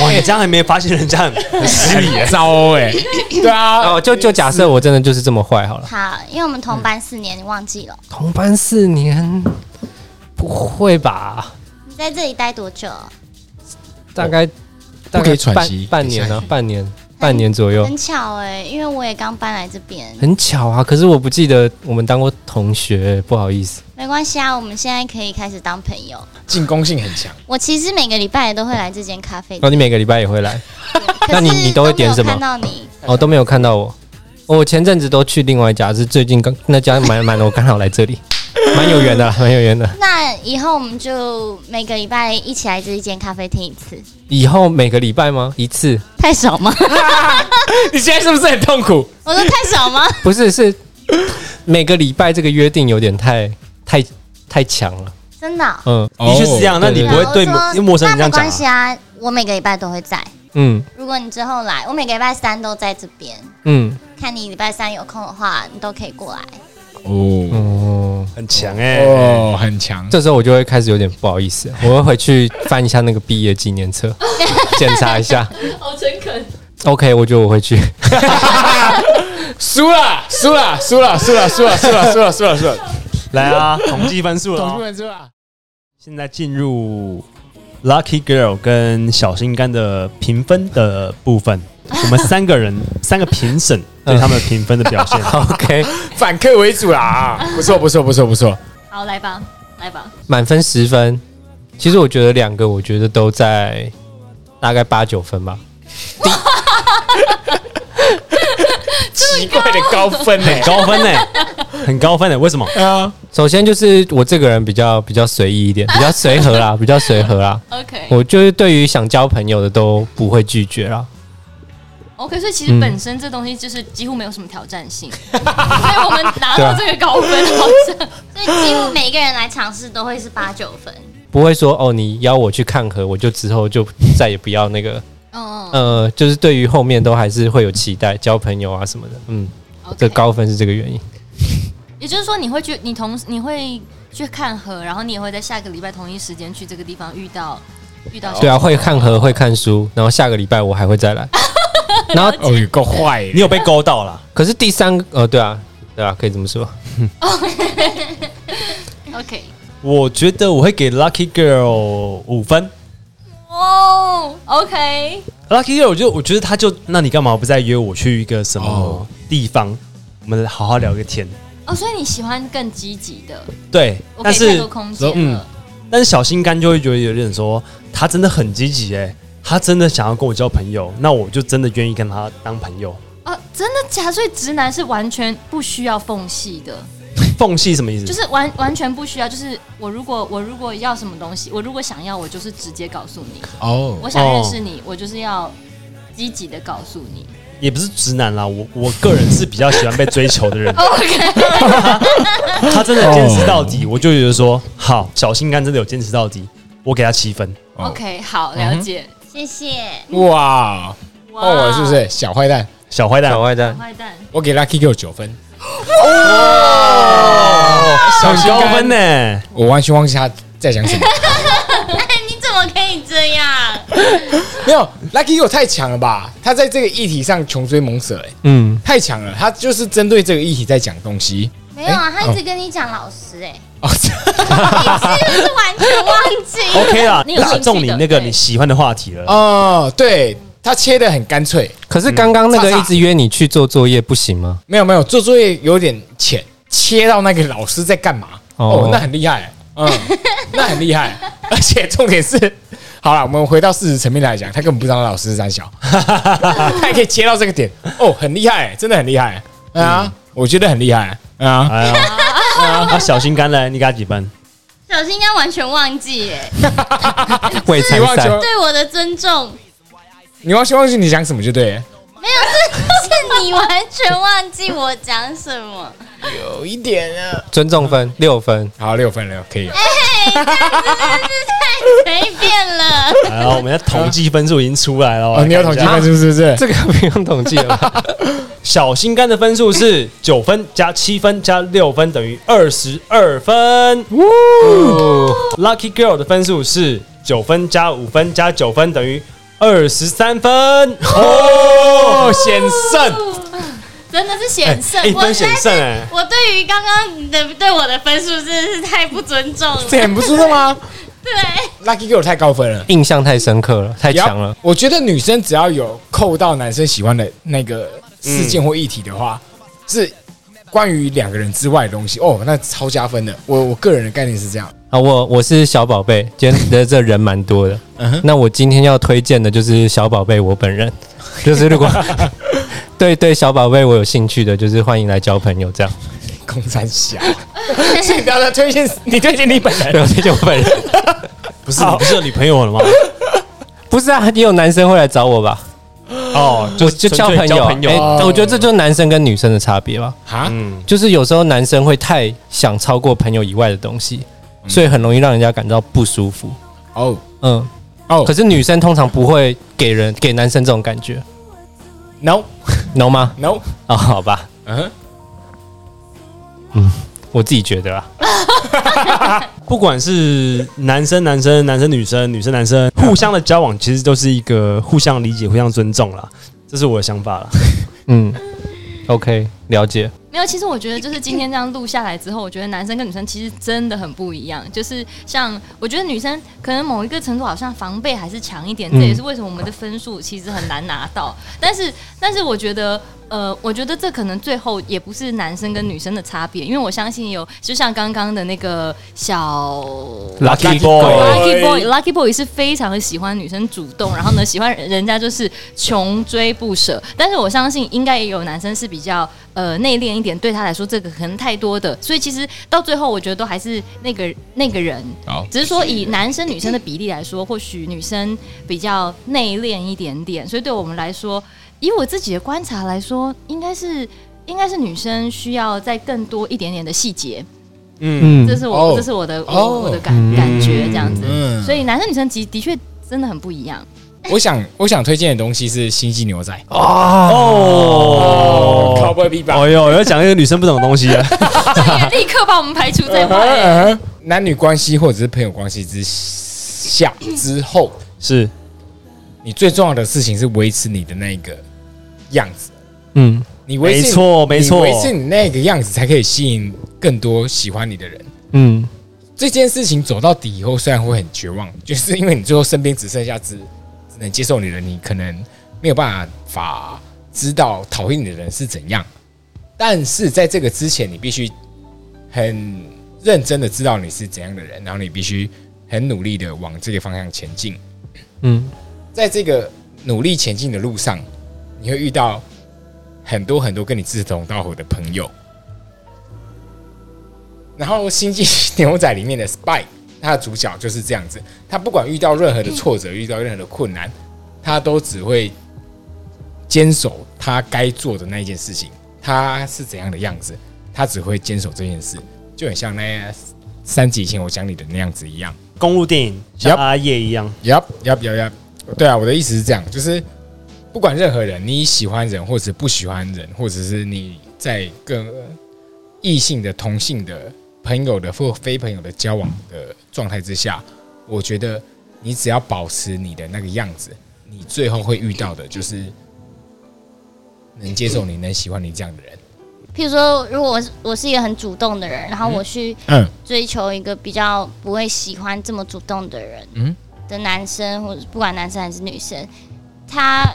哇，你这样还没发现人家很 很失礼糟哎，对啊，哦，就就假设我真的就是这么坏好了。好，因为我们同班四年，你忘记了？同班四年，不会吧？你在这里待多久？大概大概半半年呢、半年，半年左右，很巧哎、因为我也刚搬来这边，很巧啊。可是我不记得我们当过同学，不好意思。没关系啊，我们现在可以开始当朋友。进攻性很强。我其实每个礼拜都会来这间咖啡哦，店，你每个礼拜也会来？那你你都会点什么看到你，哦，都没有看到我。我前阵子都去另外一家，是最近刚那家满满了，我刚好来这里，蛮有缘的，蛮有缘的。那以后我们就每个礼拜一起来这一间咖啡厅一次，以后每个礼拜吗？一次？太少吗？你现在是不是很痛苦？我说太少吗？不是，是每个礼拜这个约定有点太太太强了。真的哦、嗯的确是这样。那你不会对陌陌生人这样讲那没关系啊？啊，我每个礼拜都会在。嗯如果你之后来，我每个礼拜三都在这边。嗯看你礼拜三有空的话，你都可以过来。哦哦，很强哎，哦，很强。这时候我就会开始有点不好意思，我会回去翻一下那个毕业纪念册，检查一下。好诚恳。OK，我觉得我会去。输了，输了，输了，输了，输了，输了，输了，输了，输了，来啊，统计分数了哦。同学们输了。现在进入 Lucky Girl 跟小心肝的评分的部分，我们三个人 三个评审对他们评分的表现。OK，反客为主啦，不错，不错，不错，不错。好，来吧，来吧。满分十分，其实我觉得两个，我觉得都在大概八九分吧。奇怪的高分呢、高分呢、很高分呢、为什么？啊，首先就是我这个人比较比较随意一点，比较随和啦，比较随和啦。OK，我就是对于想交朋友的都不会拒绝啦。OK，所以其实嗯本身这东西就是几乎没有什么挑战性，所以我们拿到这个高分好像所以几乎每一个人来尝试都会是八九分。不会说哦，你邀我去看河，我就之后就再也不要那个，嗯，呃，就是对于后面都还是会有期待，交朋友啊什么的。嗯，这高分是这个原因。也就是说，你会去，你同你会去看河，然后你也会在下个礼拜同一时间去这个地方遇到遇到。对啊，会看河，会看书，然后下个礼拜我还会再来。然后哦，有够坏、你有被勾到了？可是第三个，呃，对啊，对啊，可以这么说。OK，我觉得我会给 Lucky Girl 五分。哦，OK，Lucky Girl，我就我觉得他就，那你干嘛不再约我去一个什么哦地方，我们好好聊个天？哦，所以你喜欢更积极的，对，我给但是太多空间嗯了。但是小心肝就会觉得有点说，他真的很积极哎，他真的想要跟我交朋友，那我就真的愿意跟他当朋友。哦，真的假的？所以直男是完全不需要缝隙的，缝隙什么意思？就是完完全不需要。就是我如果我如果要什么东西，我如果想要，我就是直接告诉你。哦，我想认识你，我就是要积极的告诉你。也不是直男啦，我我个人是比较喜欢被追求的人。OK，他真的坚持到底，我就觉得说，好，小心肝真的有坚持到底，我给他七分。哦 OK，好，了解。谢谢。哇，哦，我是不是小坏蛋？小坏蛋小，坏蛋，坏蛋？我给 Lucky Girl 九分，很高分呢、我完全忘记他在讲什么。你怎么可以这样？没有，Lucky Girl 太强了吧？他在这个议题上穷追猛舍、哎，嗯，太强了。他就是针对这个议题在讲东西。没有啊，哎他一直跟你讲老师哎、哦，你是不是完全忘记？OK 啦你，有兴趣的？打中你那个对你喜欢的话题了。哦，对他切的很干脆。可是刚刚那个嗯一直约你去做作业不行吗？没有没有，做作业有点浅，切到那个老师在干嘛？哦。哦，那很厉害，嗯，那很厉害，而且重点是，好了，我们回到事实层面来讲，他根本不知道老师是三小，他也可以切到这个点，哦，很厉害，真的很厉害，啊，我觉得很厉害，啊，哎呀，啊，小心肝嘞，你给他几分？小心肝完全忘记耶，未参赛你忘球，对我的尊重，你忘记忘记你讲什么就对。了，没有是是你完全忘记我讲什么。有一点啊，尊重分六分，好，六分了，可以了，随便了，然后我们的统计分数已经出来了，哦，你有统计分数是不是？这个不用统计了。吧？小心肝的分数是九分加七分加六分等于二十二分。哦 Lucky Girl 的分数是九分加五分加九分等于二十三分。哦，险胜，真的是险胜，一分险胜哎。我对于刚刚的对我的分数真的是太不尊重了。这很不尊重吗 对，？Lucky Girl 太高分了。印象太深刻了，太强了。我觉得女生只要有扣到男生喜欢的那个事件或议题的话，是关于两个人之外的东西哦，那超加分的。我我个人的概念是这样。啊，我我是小宝贝，今天的这人蛮多的。嗯哼，那我今天要推荐的就是小宝贝我本人，就是如果 对对小宝贝我有兴趣的，就是欢迎来交朋友这样。空山小，所以不要再推荐你推荐你本对，人。我推荐我本人。不是你不是有女朋友了吗？不是啊，也有男生会来找我吧？哦，就就交朋友，朋友。哎哦。我觉得这就是男生跟女生的差别吧。啊，嗯，就是有时候男生会太想超过朋友以外的东西，所以很容易让人家感到不舒服。哦。嗯，哦。可是女生通常不会给人给男生这种感觉，no，no 吗？no，哦，好吧，嗯哼，我自己觉得啊，不管是男生男生、男生女生、女生男生，互相的交往其实都是一个互相理解、互相尊重啦。这是我的想法啦。嗯，OK，了解。没有，其实我觉得就是今天这样录下来之后，我觉得男生跟女生其实真的很不一样。就是像我觉得女生可能某一个程度好像防备还是强一点，嗯这也是为什么我们的分数其实很难拿到。但是，但是我觉得。呃，我觉得这可能最后也不是男生跟女生的差别，因为我相信有，就像刚刚的那个小 Lucky boy Lucky Boy，Lucky Boy 是非常喜欢女生主动，然后呢，喜欢人家就是穷追不舍。但是我相信应该也有男生是比较呃内敛一点，对他来说这个可能太多的，所以其实到最后我觉得都还是那个那个人，好，只是说以男生女生的比例来说，或许女生比较内敛一点点，所以对我们来说，以我自己的观察来说，应该是应该是女生需要再更多一点点的细节，嗯，嗯这是我、哦。这是我的、哦我的感、嗯感觉这样子。嗯，所以男生女生的的确真的很不一样。我想我想推荐的东西是星际牛仔。哦，Cowboy Bebop 哦哟，要讲一个女生不懂的东西啊。立刻把我们排除在外。男女关系或者是朋友关系之下之后，是，你最重要的事情是维持你的那个样子。嗯你维持没错没错维持你那个样子，才可以吸引更多喜欢你的人。嗯这件事情走到底以后，虽然会很绝望，就是因为你最后身边只剩下只只能接受你的人，你可能没有办法知道讨厌你的人是怎样。但是在这个之前，你必须很认真的知道你是怎样的人，然后你必须很努力的往这个方向前进。嗯在这个努力前进的路上，你会遇到很多很多跟你志同道合的朋友。然后《星际牛仔》里面的 Spy，他的主角就是这样子，他不管遇到任何的挫折，遇到任何的困难，他都只会坚守他该做的那一件事情。他是怎样的样子，他只会坚守这件事，就很像那三集以前我讲你的那样子一样。公路电影像 Yup 阿叶一样，Yup yup yup yup，对啊，我的意思是这样，就是不管任何人，你喜欢人或者不喜欢人，或者是你在跟异性的、同性的朋友的或非朋友的交往的状态之下，我觉得你只要保持你的那个样子，你最后会遇到的就是能接受你、能喜欢你这样的人。譬如说，如果我是我是一个很主动的人，然后我去嗯追求一个比较不会喜欢这么主动的人，嗯的男生，或者不管男生还是女生，他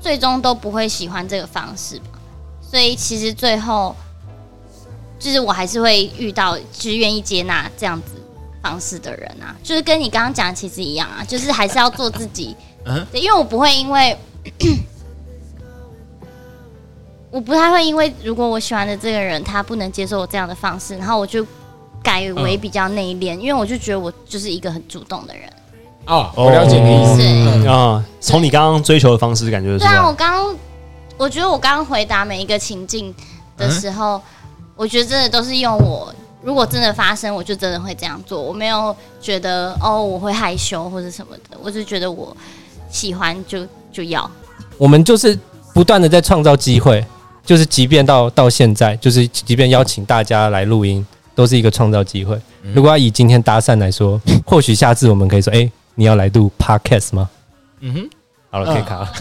最终都不会喜欢这个方式吧。所以其实最后，就是我还是会遇到，就是愿意接纳这样子方式的人啊，就是跟你刚刚讲的其实一样啊，就是还是要做自己。嗯对，因为我不会因为，我不太会因为如果我喜欢的这个人他不能接受我这样的方式，然后我就改为比较内敛，因为我就觉得我就是一个很主动的人。哦，我了解你的意思。嗯啊，从你刚刚追求的方式感觉出对啊，我，刚刚我觉得我刚刚回答每一个情境的时候，我觉得真的都是用我。如果真的发生，我就真的会这样做。我没有觉得哦，我会害羞或者什么的，我只是觉得我喜欢就就要。我们就是不断的在创造机会，就是即便到到现在，就是即便邀请大家来录音，都是一个创造机会。如果要以今天搭讪来说，或许下次我们可以说，哎、你要来录 podcast 吗？嗯哼，好了，可以嗯卡了。